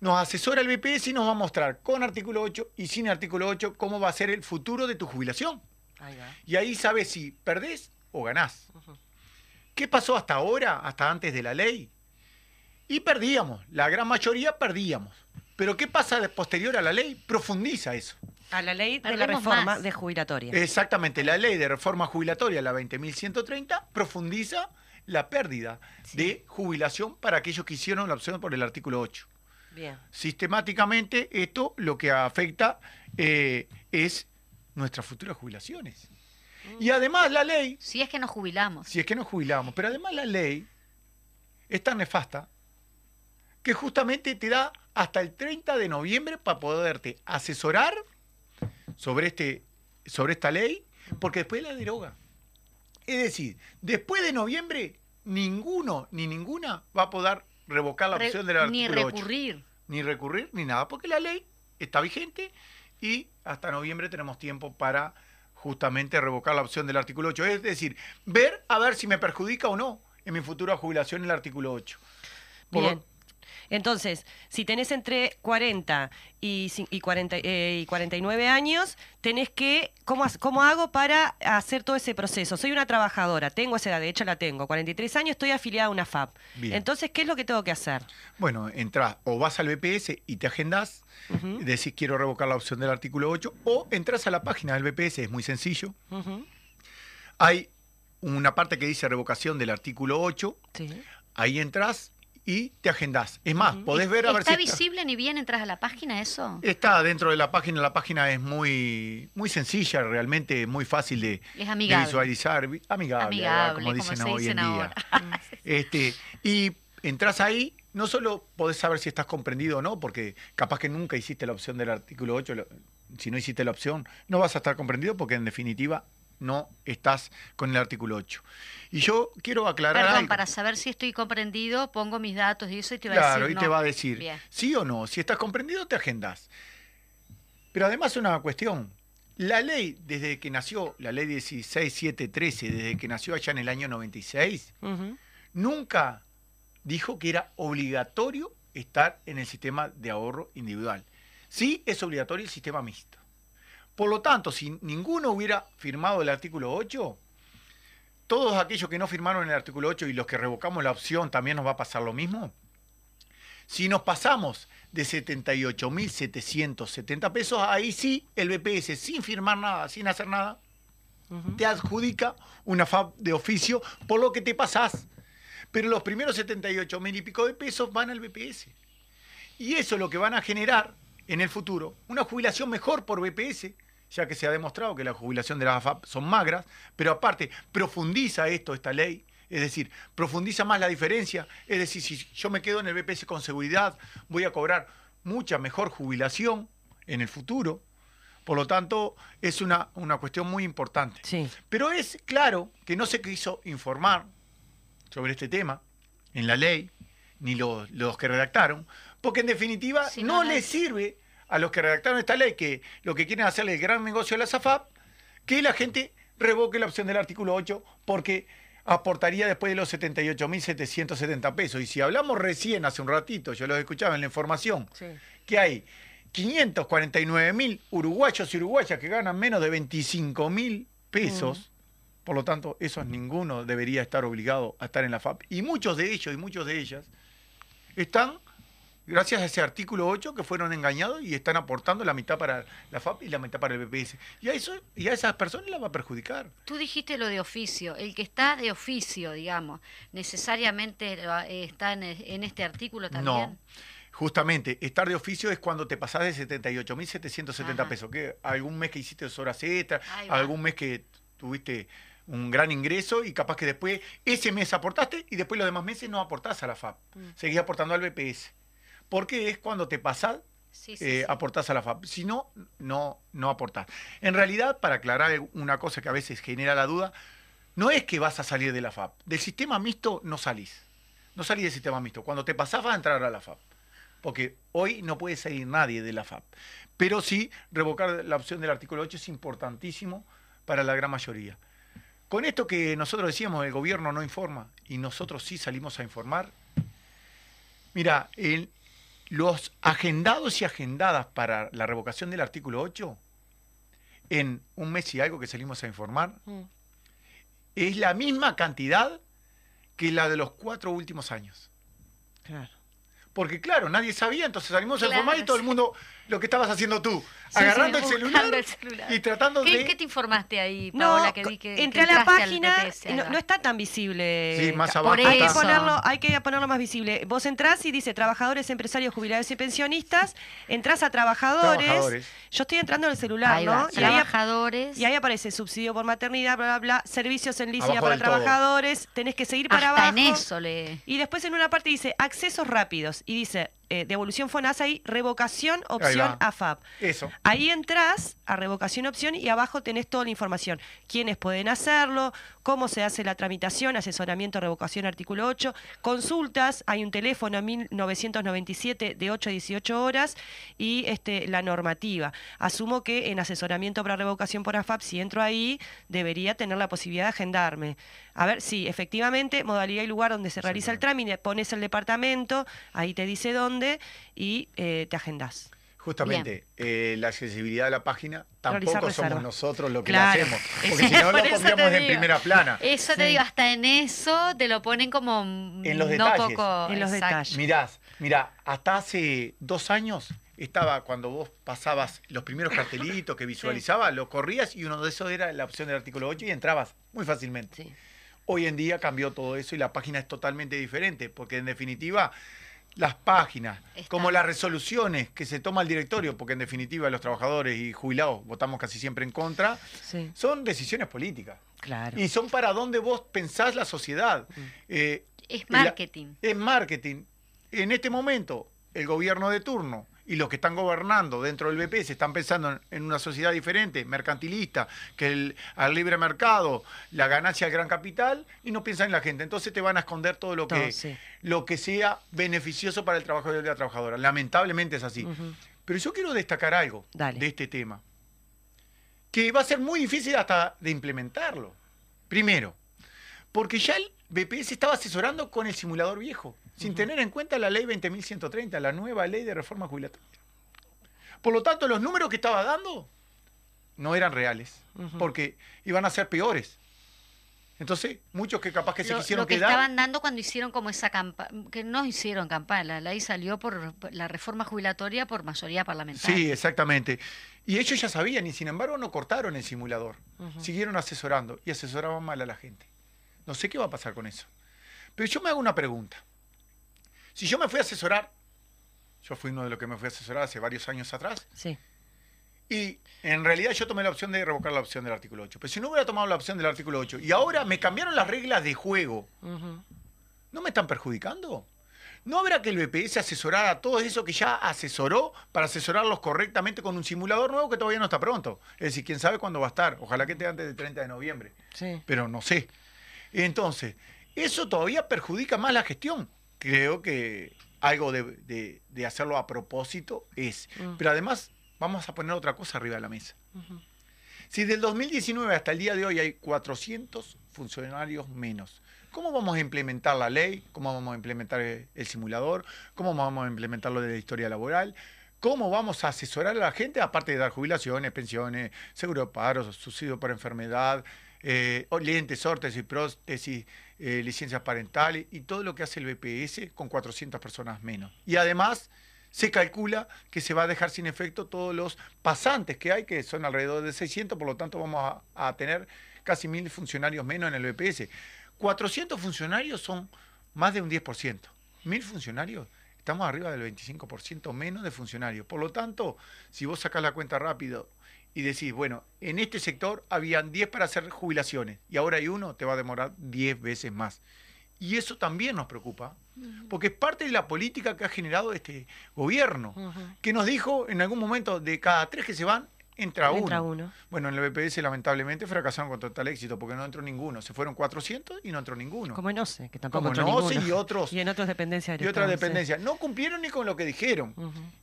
nos asesora el BPS y nos va a mostrar con artículo 8 y sin artículo 8 cómo va a ser el futuro de tu jubilación. Ahí va. Y ahí sabes si perdés o ganás. ¿Qué pasó hasta ahora, hasta antes de la ley? Y perdíamos, la gran mayoría perdíamos. Pero ¿qué pasa de posterior a la ley? Profundiza eso. A la ley de la reforma más. de jubilatoria. Exactamente, la ley de reforma jubilatoria, la 20.130, profundiza la pérdida de jubilación para aquellos que hicieron la opción por el artículo 8. Bien. Sistemáticamente esto lo que afecta eh, es nuestras futuras jubilaciones. Y además la ley Si es que nos jubilamos. si es que nos jubilamos. Pero además la ley es tan nefasta que justamente te da hasta el 30 de noviembre para poderte asesorar sobre, este, sobre esta ley, porque después la deroga. Es decir, después de noviembre, ninguno ni ninguna va a poder revocar la Re- opción del ni artículo 8. recurrir. Ni recurrir, ni nada, porque la ley está vigente y hasta noviembre tenemos tiempo para justamente revocar la opción del artículo 8. Es decir, ver a ver si me perjudica o no en mi futura jubilación el artículo 8. Por. Entonces, si tenés entre 40 y, cin- y, 40, eh, y 49 años, tenés que, ¿cómo, ¿cómo hago para hacer todo ese proceso? Soy una trabajadora, tengo esa edad, de hecho la tengo, 43 años, estoy afiliada a una FAP. Bien. Entonces, ¿qué es lo que tengo que hacer? Bueno, entras o vas al BPS y te agendás, Ujú, decís quiero revocar la opción del artículo 8, o entras a la página del BPS, es muy sencillo. Hay una parte que dice revocación del artículo 8, sí. ahí entras y te agendás. Es más, Ujú. podés ver a ver si ¿Está visible ni bien entras a la página eso? Está dentro de la página, la página es muy, muy sencilla, realmente muy fácil de, Es de amigable. visualizar, vi- amigable, Amigable, como dicen hoy dicen en día. ahora. Este, y entras ahí, no solo podés saber si estás comprendido o no, porque capaz que nunca hiciste la opción del artículo 8, lo- si no hiciste la opción, no vas a estar comprendido porque en definitiva no estás con el artículo 8. Y yo quiero aclarar Perdón, algo. para saber si estoy comprendido, pongo mis datos y eso y te va a Claro, decir y no. te va a decir Bien. sí o no. Si estás comprendido, te agendas. Pero además una cuestión. La ley, desde que nació, la ley 16713, desde que nació allá en el año 96, Ujú. nunca dijo que era obligatorio estar en el sistema de ahorro individual. Sí es obligatorio el sistema mixto. Por lo tanto, si ninguno hubiera firmado el artículo 8, todos aquellos que no firmaron el artículo 8 y los que revocamos la opción también nos va a pasar lo mismo. Si nos pasamos de 78.770 pesos, ahí sí el BPS, sin firmar nada, sin hacer nada, te adjudica una FAB de oficio por lo que te pasás. Pero los primeros 78 mil y pico de pesos van al BPS. Y eso es lo que van a generar en el futuro, una jubilación mejor por BPS, ya que se ha demostrado que la jubilación de las AFAP son magras, pero aparte profundiza esto, esta ley, es decir, profundiza más la diferencia, es decir, si yo me quedo en el BPS con seguridad, voy a cobrar mucha mejor jubilación en el futuro. Por lo tanto, es una, una cuestión muy importante. Sí. Pero es claro que no se quiso informar sobre este tema en la ley, ni los, los que redactaron, porque en definitiva Si no, no, no- les sirve a los que redactaron esta ley, que lo que quieren hacerle el gran negocio a la SAFAP, que la gente revoque la opción del artículo 8, porque aportaría después de los 78.770 pesos. Y si hablamos recién, hace un ratito, yo los escuchaba en la información, Sí. que hay 549 mil uruguayos y uruguayas que ganan menos de 25 mil pesos. Por lo tanto, esos ninguno debería estar obligado a estar en la FAP. Y muchos de ellos y muchos de ellas están, gracias a ese artículo 8, que fueron engañados y están aportando la mitad para la FAP y la mitad para el BPS. Y a, eso, y a esas personas las va a perjudicar. Tú dijiste lo de oficio. El que está de oficio, digamos, necesariamente está en, en este artículo también. No. Justamente, estar de oficio es cuando te pasás de 78.770 Ajá. pesos. Que algún mes que hiciste dos horas extra, algún mes que tuviste un gran ingreso y capaz que después ese mes aportaste y después los demás meses no aportás a la FAP. Mm. Seguís aportando al BPS. Porque es cuando te pasás, Sí, sí, eh, sí. aportás a la FAP. Si no, no, no aportás. En realidad, para aclarar una cosa que a veces genera la duda, no es que vas a salir de la FAP. Del sistema mixto no salís. No salís del sistema mixto. Cuando te pasás vas a entrar a la FAP. Porque hoy no puede salir nadie de la FAP. Pero sí, revocar la opción del artículo 8 es importantísimo para la gran mayoría. Con esto que nosotros decíamos, el gobierno no informa y nosotros sí salimos a informar. Mira, el- los agendados y agendadas para la revocación del artículo 8, en un mes y algo que salimos a informar, Mm. es la misma cantidad que la de los cuatro últimos años. Claro. Porque claro, nadie sabía, entonces salimos a Claro, informar y todo el mundo, lo que estabas haciendo tú, Sí, agarrando sí, el, celular el celular. y tratando ¿Qué, de... qué te informaste ahí, No, Paola, que vi que, que entré a la página, BPS, no, no está tan visible. Sí, más abajo Por Hay que, ponerlo, hay que ponerlo más visible. Vos entrás y dice trabajadores, empresarios, jubilados y pensionistas. Entrás a trabajadores. Trabajadores. Yo estoy entrando en el celular, Ahí ¿no? Y ahí, trabajadores. y ahí aparece subsidio por maternidad, bla, bla, bla, servicios en línea Abajo para todo. trabajadores. Tenés que seguir para hasta abajo. en eso le... Y después en una parte dice accesos rápidos. Y dice eh, devolución FONASA y revocación opción. AFAP. Eso. Ahí entras a revocación opción y abajo tenés toda la información. Quiénes pueden hacerlo, cómo se hace la tramitación, asesoramiento, revocación, artículo 8, consultas, hay un teléfono 1997 de 8 a 18 horas y este, la normativa. Asumo que en asesoramiento para revocación por AFAP, si entro ahí, debería tener la posibilidad de agendarme. A ver, sí, efectivamente, modalidad y lugar donde se realiza el trámite, pones el departamento, ahí te dice dónde y eh, te agendás. Justamente, eh, la accesibilidad de la página tampoco somos nosotros lo que Claro. la hacemos. Porque si no lo pondríamos en primera plana. Eso te digo, hasta en eso te lo ponen como En los no detalles. poco... En los exacto. detalles. Mirás, mirá, hasta hace dos años estaba cuando vos pasabas los primeros cartelitos que visualizabas, lo corrías y uno de esos era la opción del artículo 8 y entrabas muy fácilmente. Sí. Hoy en día cambió todo eso y la página es totalmente diferente, porque en definitiva las páginas, como las resoluciones que se toma el directorio, porque en definitiva los trabajadores y jubilados votamos casi siempre en contra, Sí, son decisiones políticas. claro. Y son para dónde vos pensás la sociedad. Eh, Es la- marketing. es marketing. En este momento, el gobierno de turno y los que están gobernando dentro del BPS están pensando en- una sociedad diferente, mercantilista, que el, al libre mercado, la ganancia al gran capital, y no piensan en la gente. Entonces te van a esconder todo lo Todo, que, sí. lo que sea beneficioso para el trabajador y la trabajadora. Lamentablemente es así. Pero yo quiero destacar algo Dale. de este tema. que va a ser muy difícil hasta de implementarlo. Primero, porque ya el BPS estaba asesorando con el simulador viejo, sin tener en cuenta la ley 20.130, la nueva ley de reforma jubilatoria. Por lo tanto, los números que estaba dando no eran reales, porque iban a ser peores. Entonces, muchos que capaz que se Lo, quisieron lo que quedar. estaban dando cuando hicieron como esa campaña, que no hicieron campaña, la ley salió por la reforma jubilatoria por mayoría parlamentaria. Sí, exactamente. Y ellos ya sabían, y sin embargo no cortaron el simulador. Siguieron asesorando y asesoraban mal a la gente. No sé qué va a pasar con eso. Pero yo me hago una pregunta. Si yo me fui a asesorar, yo fui uno de los que me fui a asesorar hace varios años atrás, Sí. y en realidad yo tomé la opción de revocar la opción del artículo 8. Pero si no hubiera tomado la opción del artículo 8 y ahora me cambiaron las reglas de juego. ¿no me están perjudicando? ¿No habrá que el BPS asesorara a todo eso que ya asesoró para asesorarlos correctamente con un simulador nuevo que todavía no está pronto? Es decir, quién sabe cuándo va a estar. Ojalá que esté antes del 30 de noviembre. Sí. Pero no sé. Entonces, eso todavía perjudica más la gestión. Creo que algo de, de- de hacerlo a propósito es. Mm. Pero además, vamos a poner otra cosa arriba de la mesa. Si del 2019 hasta el día de hoy hay 400 funcionarios menos, ¿cómo vamos a implementar la ley? ¿Cómo vamos a implementar el, el simulador? ¿Cómo vamos a implementar lo de la historia laboral? ¿Cómo vamos a asesorar a la gente, aparte de dar jubilaciones, pensiones, seguro de paro, subsidio por enfermedad, eh, lentes, órtesis, prótesis, eh, licencias parentales y todo lo que hace el BPS con 400 personas menos? Y además se calcula que se va a dejar sin efecto todos los pasantes que hay, que son alrededor de 600, por lo tanto vamos a, tener casi mil funcionarios menos en el BPS. 400 funcionarios son más de un 10%. Mil funcionarios, estamos arriba del 25% menos de funcionarios. Por lo tanto, si vos sacás la cuenta rápido y decís, bueno, en este sector habían 10 para hacer jubilaciones y ahora hay uno, te va a demorar 10 veces más. Y eso también nos preocupa, porque es parte de la política que ha generado este gobierno, que nos dijo en algún momento, de cada tres que se van, entra uno. Entra uno. Bueno, en el BPS lamentablemente fracasaron con total éxito, porque no entró ninguno. Se fueron 400 y no entró ninguno. Como en OCE, que tampoco Como entró en OCE ninguno. y otros- Y en otras dependencias. y otras dependencias. No cumplieron ni con lo que dijeron.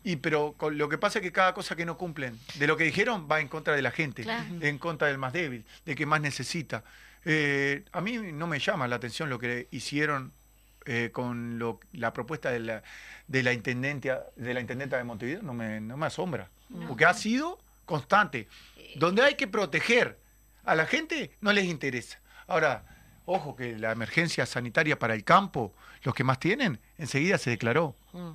Y pero con lo que pasa es que cada cosa que no cumplen de lo que dijeron va en contra de la gente, Claro. en contra del más débil, de que más necesita. Eh, a mí no me llama la atención lo que hicieron eh, con lo- la propuesta de la, de la intendencia de la intendenta de Montevideo, no me, no me asombra, porque ha sido constante. Donde hay que proteger a la gente no les interesa. Ahora, ojo que la emergencia sanitaria para el campo, los que más tienen, enseguida se declaró. Mm.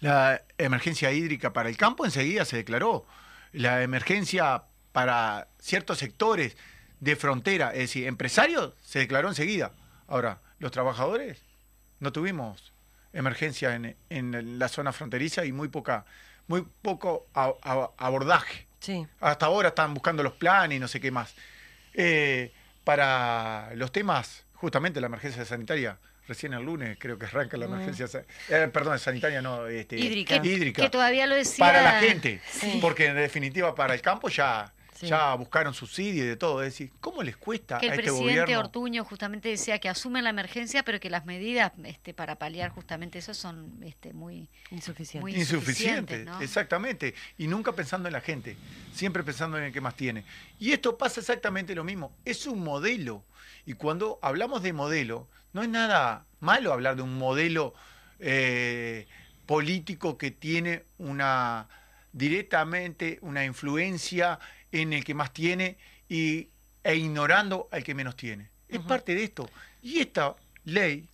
La emergencia hídrica para el campo enseguida se declaró. La emergencia para ciertos sectores de frontera, es decir, empresarios, se declaró enseguida. Ahora, los trabajadores, no tuvimos emergencia en, en la zona fronteriza y muy poca, muy poco a- a- abordaje. Sí. Hasta ahora están buscando los planes y no sé qué más. Eh, para los temas, justamente la emergencia sanitaria, recién el lunes creo que arranca la emergencia, sa- eh, perdón, sanitaria no, este, Hídrica. Que, hídrica. que todavía lo decía. para la gente, Sí. porque en definitiva para el campo ya, Sí. ya buscaron subsidio y de todo. Es decir, ¿cómo les cuesta Que el a este presidente gobierno? Ortuño justamente decía que asumen la emergencia, pero que las medidas este, para paliar justamente eso son este, muy... Insuficiente. Muy Insuficiente, insuficientes, ¿no? exactamente. Y nunca pensando en la gente, siempre pensando en el que más tiene. Y esto pasa exactamente lo mismo. Es un modelo. Y cuando hablamos de modelo, no es nada malo hablar de un modelo eh, político que tiene una directamente una influencia en el que más tiene y, e ignorando al que menos tiene. Es parte de esto. Y esta ley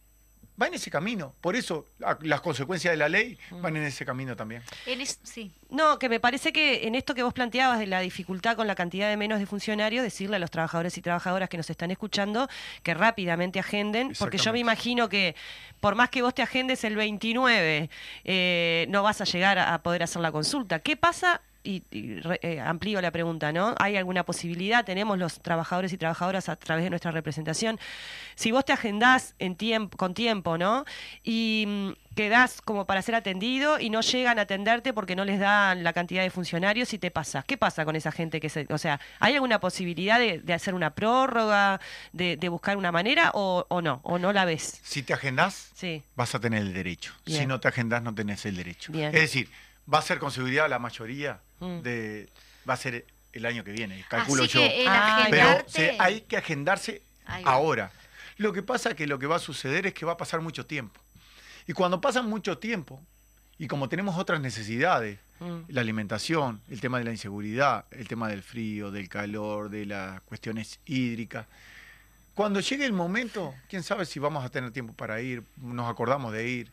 va en ese camino. Por eso las consecuencias de la ley van en ese camino también. En es- sí, No, que me parece que en esto que vos planteabas de la dificultad con la cantidad de menos de funcionarios, decirle a los trabajadores y trabajadoras que nos están escuchando que rápidamente agenden, porque yo me imagino que por más que vos te agendes el 29, eh, no vas a llegar a poder hacer la consulta. ¿Qué pasa? Y, y re- eh, amplío la pregunta, ¿no? ¿Hay alguna posibilidad? Tenemos los trabajadores y trabajadoras a través de nuestra representación. Si vos te agendás en tiempo, con tiempo, ¿no? Y mm, quedás como para ser atendido y no llegan a atenderte porque no les dan la cantidad de funcionarios y te pasa. ¿Qué pasa con esa gente que se... O sea, ¿hay alguna posibilidad de, de hacer una prórroga, de, de buscar una manera o, o no? ¿O no la ves? Si te agendás, Sí. vas a tener el derecho. Si no te agendás, no tenés el derecho. Bien. Es decir, va a ser con seguridad la mayoría Mm. de. Va a ser el año que viene, calculo Así yo. que el Ah, Pero se- hay que agendarse ahora. Lo que pasa es que lo que va a suceder es que va a pasar mucho tiempo. Y cuando pasa mucho tiempo, y como tenemos otras necesidades, Mm. la alimentación, el tema de la inseguridad, el tema del frío, del calor, de las cuestiones hídricas, cuando llegue el momento, quién sabe si vamos a tener tiempo para ir, nos acordamos de ir.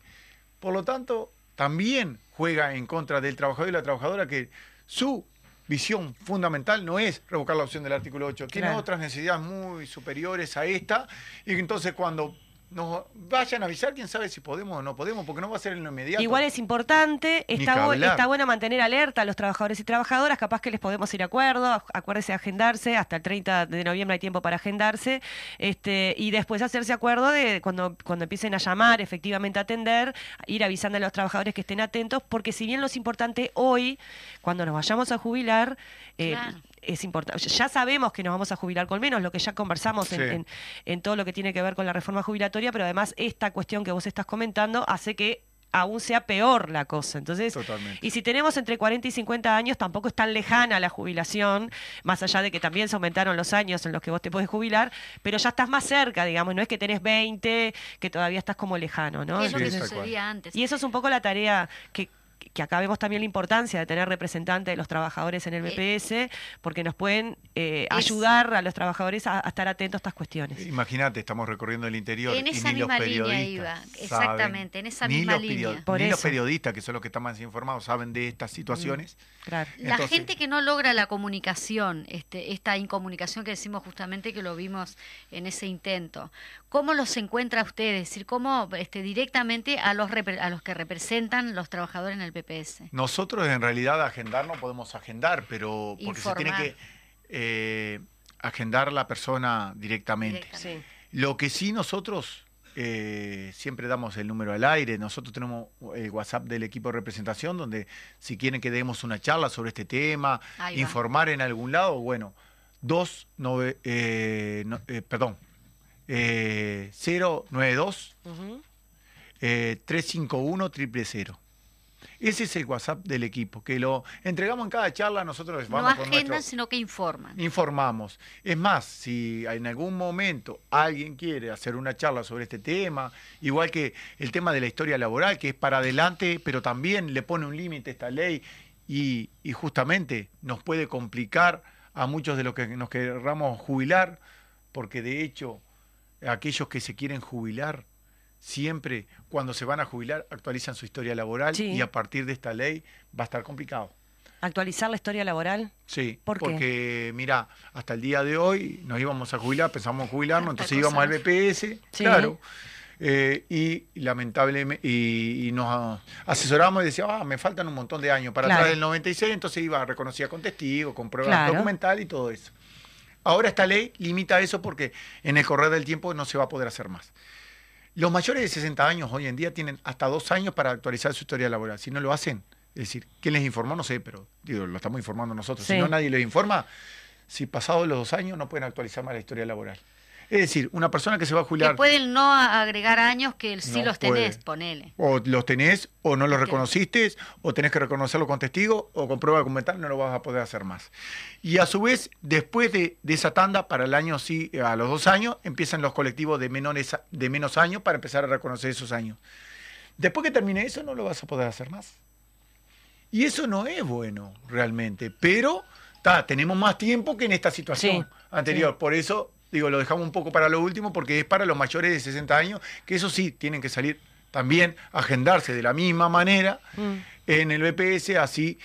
Por lo tanto, también juega en contra del trabajador y la trabajadora que su visión fundamental no es revocar la opción del artículo 8, tiene Claro. otras necesidades muy superiores a esta, y entonces cuando nos vayan a avisar, quién sabe si podemos o no podemos, porque no va a ser en lo inmediato. Igual es importante, está, bu- está bueno mantener alerta a los trabajadores y trabajadoras, capaz que les podemos ir a acuerdo, ac- acuérdese de agendarse, hasta el 30 de noviembre hay tiempo para agendarse, este, y después hacerse acuerdo de cuando, cuando empiecen a llamar, efectivamente a atender, ir avisando a los trabajadores que estén atentos, porque si bien lo es importante hoy, cuando nos vayamos a jubilar, eh, Claro. Es importante. Ya sabemos que nos vamos a jubilar con menos, lo que ya conversamos en, Sí. en- en todo lo que tiene que ver con la reforma jubilatoria, pero además esta cuestión que vos estás comentando hace que aún sea peor la cosa. Entonces, Totalmente. y si tenemos entre 40 y 50 años, tampoco es tan lejana la jubilación, más allá de que también se aumentaron los años en los que vos te podés jubilar, pero ya estás más cerca, digamos, no es que tenés 20, que todavía estás como lejano, ¿no? Es lo que Sí, cual. sucedía antes. Y eso es un poco la tarea que, que acá vemos también la importancia de tener representantes de los trabajadores en el BPS, porque nos pueden eh, ayudar a los trabajadores a, a estar atentos a estas cuestiones. Imagínate, estamos recorriendo el interior En y esa ni los misma línea iba, saben, exactamente, en esa ni misma los línea. Por ni los periodistas, que son los que están más informados, saben de estas situaciones. Claro. La gente que no logra la comunicación, este, esta incomunicación que decimos justamente que lo vimos en ese intento, ¿cómo los encuentra usted? Es decir, ¿cómo este, directamente a los, a los que representan los trabajadores en el PPS? Nosotros en realidad agendar no podemos agendar, pero porque se tiene que eh, agendar la persona directamente. Directamente. Sí. Lo que sí nosotros eh, siempre damos el número al aire, nosotros tenemos el WhatsApp del equipo de representación, donde si quieren que demos una charla sobre este tema, informar en algún lado, bueno, dos, nove- eh, no, eh, perdón, eh, 092 Ujú. eh, 351 000. Ese es el WhatsApp del equipo, que lo entregamos en cada charla, nosotros les No vamos con agendan, nuestro- sino que informan. informamos. Es más, si en algún momento alguien quiere hacer una charla sobre este tema, igual que el tema de la historia laboral, que es para adelante, pero también le pone un límite esta ley y, y justamente nos puede complicar a muchos de los que nos querramos jubilar, porque de hecho aquellos que se quieren jubilar, siempre cuando se van a jubilar actualizan su historia laboral Sí. y a partir de esta ley va a estar complicado. Actualizar la historia laboral. Sí, ¿Por porque mira, hasta el día de hoy nos íbamos a jubilar, pensamos en jubilarnos, entonces íbamos al. BPS, Sí. claro, eh, y lamentablemente, y, y nos asesoramos y decíamos, ah, me faltan un montón de años para Claro. atrás del 96, entonces iba reconocida con testigos, con pruebas Claro. documental y todo eso. Ahora esta ley limita eso porque en el correr del tiempo no se va a poder hacer más. Los mayores de 60 años hoy en día tienen hasta dos años para actualizar su historia laboral. Si no lo hacen, es decir, ¿quién les informó? No sé, pero digo, lo estamos informando nosotros. Sí. Si no, nadie les informa. Si pasados los dos años no pueden actualizar más la historia laboral. Es decir, una persona que se va a Que jubilar pueden no agregar años que sí No los tenés, puede. ponele. o los tenés o no los reconociste o tenés que reconocerlo con testigo o con prueba documental no lo vas a poder hacer más. Y a su vez, después de, de esa tanda, para el año sí, a los dos años, empiezan los colectivos de, menores, de menos años para empezar a reconocer esos años. Después que termine eso, no lo vas a poder hacer más. Y eso no es bueno realmente, pero ta, tenemos más tiempo que en esta situación Sí, anterior. Por eso, digo, lo dejamos un poco para lo último, porque es para los mayores de 60 años, que eso sí, tienen que salir también agendarse de la misma manera Mm. en el BPS, así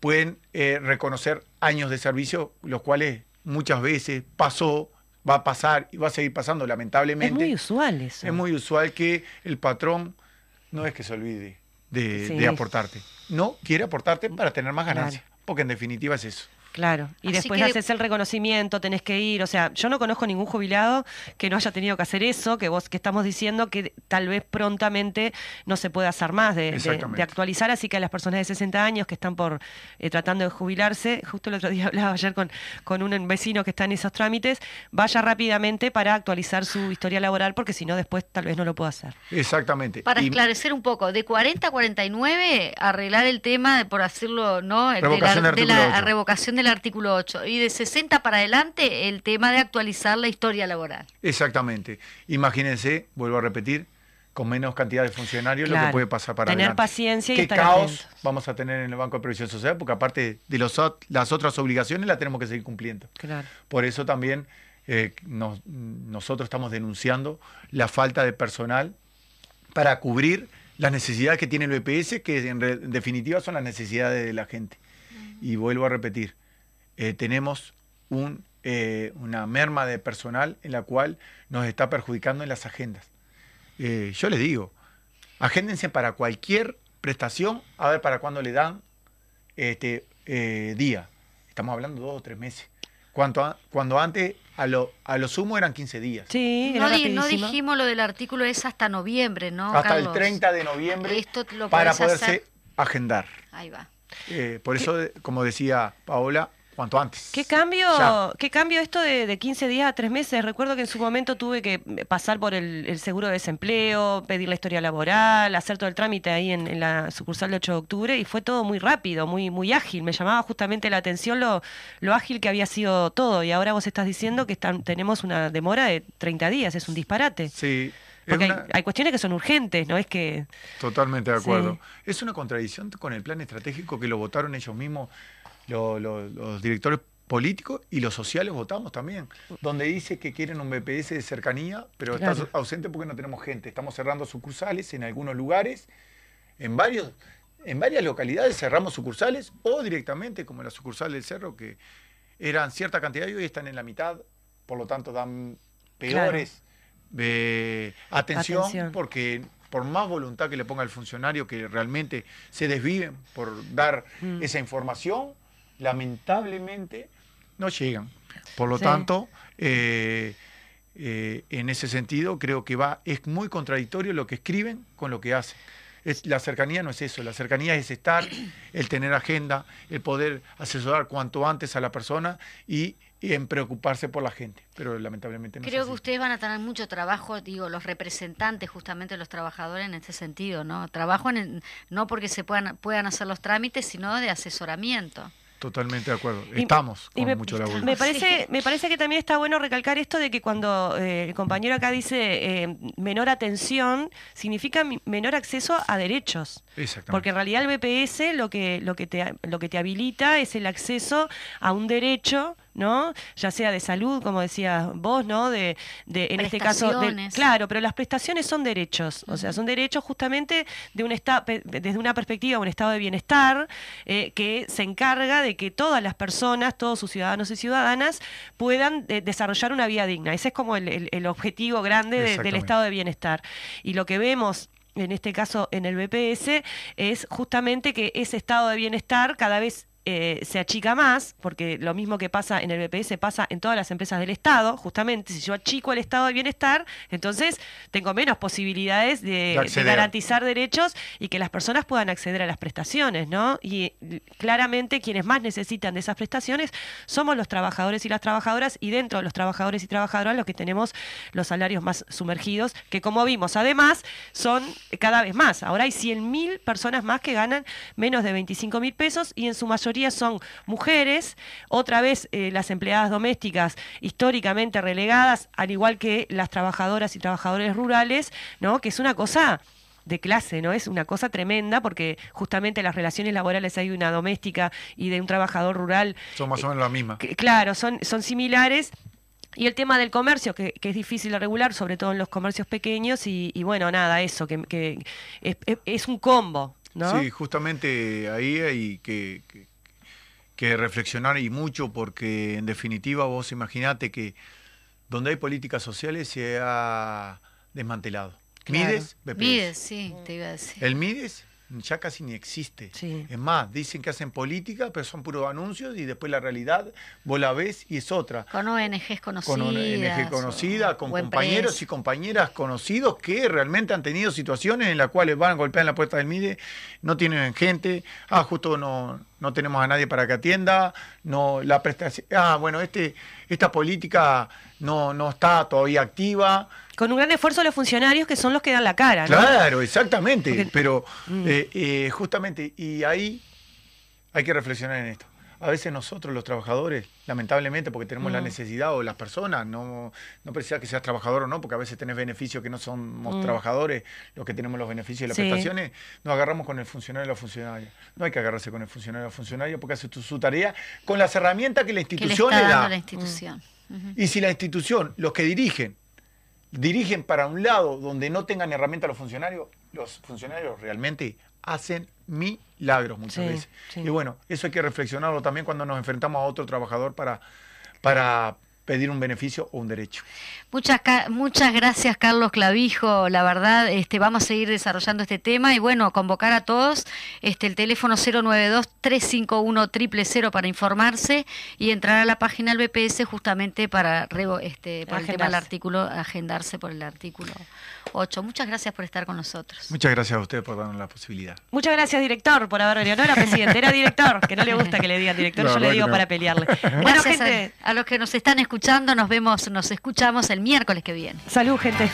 pueden eh, reconocer años de servicio, los cuales muchas veces pasó, va a pasar y va a seguir pasando, Es lamentablemente. muy usual eso. Es muy usual que el patrón no es que se olvide de, Sí. de aportarte, no quiere aportarte para tener más Claro. ganancias, porque en definitiva es eso. Claro, y Así después que haces el reconocimiento, tenés que ir, o sea, yo no conozco ningún jubilado que no haya tenido que hacer eso, que vos que estamos diciendo que tal vez prontamente no se puede hacer más de, de- Exactamente. de actualizar, así que a las personas de 60 años que están por eh, tratando de jubilarse, justo el otro día hablaba ayer con, con un vecino que está en esos trámites, vaya rápidamente para actualizar su historia laboral, porque si no después tal vez no lo pueda hacer. Exactamente. Para Y- esclarecer un poco, de 40 a 49, arreglar el tema, de, por hacerlo, ¿no? De Revocación la, de de la revocación del artículo 8 y de 60 para adelante el tema de actualizar la historia laboral. Exactamente. Imagínense, vuelvo a repetir, con menos cantidad de funcionarios lo que puede pasar para Tener adelante. paciencia y ¿Qué estar caos atentos. vamos a tener en el Banco de Previsión Social? Porque aparte de los, las otras obligaciones las tenemos que seguir cumpliendo. Claro. Por eso también eh, nos- nosotros estamos denunciando la falta de personal para cubrir las necesidades que tiene el BPS, que en, re- en definitiva son las necesidades de la gente. Y vuelvo a repetir, eh, tenemos un, eh, una merma de personal en la cual nos está perjudicando en las agendas. Eh, yo les digo, agéndense para cualquier prestación, a ver para cuándo le dan este eh, día. Estamos hablando dos o tres meses. Cuanto a- cuando antes a lo, a lo sumo eran 15 días. Sí, No, di- dijimos lo del artículo es hasta noviembre, ¿no? hasta Carlos? el 30 de noviembre Esto lo para poderse hacer- agendar. Ahí va. Eh, por eso, de- como decía Paola, cuanto antes. ¿Qué cambio, Ya. ¿Qué cambio esto de, de 15 días a 3 meses? Recuerdo que en su momento tuve que pasar por el, el seguro de desempleo, pedir la historia laboral, hacer todo el trámite ahí en, en la sucursal de 8 de octubre y fue todo muy rápido, muy, muy ágil. Me llamaba justamente la atención lo, lo ágil que había sido todo y ahora vos estás diciendo que están, tenemos una demora de 30 días, es un disparate. Sí, Porque hay, cuestiones que son urgentes, no es que... Totalmente de acuerdo. Sí. Es una contradicción con el plan estratégico que lo votaron ellos mismos, lo- lo- los directores políticos y los sociales votamos también, donde dice que quieren un BPS de cercanía, pero está ausente porque no tenemos gente. Estamos cerrando sucursales en algunos lugares, en varios, en varias localidades cerramos sucursales o directamente, como la sucursal del Cerro, que eran cierta cantidad y hoy están en la mitad, por lo tanto dan peores eh, atención, Atención. porque por más voluntad que le ponga el funcionario que realmente se desviven por dar Mm. esa información, lamentablemente no llegan. Por lo Sí. tanto, eh, eh, en ese sentido creo que va, es muy contradictorio lo que escriben con lo que hacen. Es, la cercanía no es eso, la cercanía es estar, el tener agenda, el poder asesorar cuanto antes a la persona y, y en preocuparse por la gente. Pero lamentablemente no es Creo así. que ustedes van a tener mucho trabajo, digo, los representantes justamente los trabajadores en este sentido, ¿no? Trabajo en el- no porque se puedan, puedan hacer los trámites, sino de asesoramiento. Totalmente de acuerdo. Y- Estamos y con me, mucho laburo. me parece, me parece que también está bueno recalcar esto de que cuando eh, el compañero acá dice eh, menor atención, significa menor acceso a derechos. Exactamente. Porque en realidad el BPS lo que, lo que, te, lo que te habilita es el acceso a un derecho, ¿no? Ya sea de salud, como decías vos, ¿no? De, de en este caso, de- claro, pero las prestaciones son derechos, o sea, son derechos justamente de un esta- pe- desde una perspectiva, un estado de bienestar eh, que se encarga de que todas las personas, todos sus ciudadanos y ciudadanas puedan eh, desarrollar una vida digna. Ese es como el, el- el objetivo grande de- del estado de bienestar. Y lo que vemos en este caso en el BPS, es justamente que ese estado de bienestar cada vez eh, se achica más, porque lo mismo que pasa en el BPS pasa en todas las empresas del Estado, justamente, si yo achico el estado de bienestar, entonces tengo menos posibilidades de, De de acceder. garantizar derechos y que las personas puedan acceder a las prestaciones, ¿no? Y claramente quienes más necesitan de esas prestaciones somos los trabajadores y las trabajadoras, y dentro de los trabajadores y trabajadoras los que tenemos los salarios más sumergidos, que como vimos, además, son cada vez más. Ahora hay 100.000 personas más que ganan menos de 25 mil pesos y en su mayoría son mujeres. Otra vez, eh, las empleadas domésticas históricamente relegadas, al igual que las trabajadoras y trabajadores rurales, ¿no? Que es una cosa de clase, ¿no? Es una cosa tremenda porque justamente las relaciones laborales hay de una doméstica y de un trabajador rural Son más o menos la misma. que- claro, son, son similares. Y el tema del comercio, que, que es difícil de regular, sobre todo en los comercios pequeños, y, y bueno, nada, eso, que, que es, es- es un combo, ¿no? Sí, justamente ahí hay que, que, que reflexionar y mucho porque en definitiva vos imaginate que donde hay políticas sociales se ha desmantelado. Claro. Mides, BPS. Mides, sí, te iba a decir. El Mides ya casi ni existe. Sí. Es más, dicen que hacen política, pero son puros anuncios y después la realidad vos la ves y es otra. Con ONGs conocidas. Con ONG conocida, o- con compañeros y compañeras conocidos que realmente han tenido situaciones en las cuales van a golpear en la puerta del MIDE, no tienen gente, ah, justo no, no tenemos a nadie para que atienda, no, la prestación, ah, bueno, este, esta política no, no está todavía activa. Con un gran esfuerzo de los funcionarios que son los que dan la cara, ¿no? Claro, exactamente, Porque- pero Mm. eh, eh, justamente, y ahí hay que reflexionar en esto. a veces nosotros los trabajadores, lamentablemente, porque tenemos la Mm. necesidad, o las personas, no, no precisa que seas trabajador o no, porque a veces tenés beneficios que no somos Mm. trabajadores, los que tenemos los beneficios y las Sí. prestaciones, nos agarramos con el funcionario y la funcionaria. No hay que agarrarse con el funcionario y la funcionaria porque hace tu- su tarea con las herramientas que la que le institución está le dando da. la institución. Y si la institución, los que dirigen, dirigen para un lado donde no tengan herramientas los funcionarios, los funcionarios realmente hacen milagros muchas Sí, veces. sí. Y bueno, eso hay que reflexionarlo también cuando nos enfrentamos a otro trabajador para, para pedir un beneficio o un derecho. Muchas, muchas gracias, Carlos Clavijo. La verdad, este, vamos a seguir desarrollando este tema y bueno, convocar a todos. Este, el teléfono 092-351-000 para informarse y entrar a la página del BPS justamente para este, por el tema del Agendarse. artículo, agendarse por el artículo 8. Muchas gracias por estar con nosotros. Muchas gracias a ustedes por darnos la posibilidad. Muchas gracias, director, por haber venido. No era presidente, era director, que no le gusta que le digan director, yo le digo no. para pelearle. Bueno, Gracias gente, a, a los que nos están escuchando. Nos vemos, nos escuchamos el miércoles que viene. salud, gente.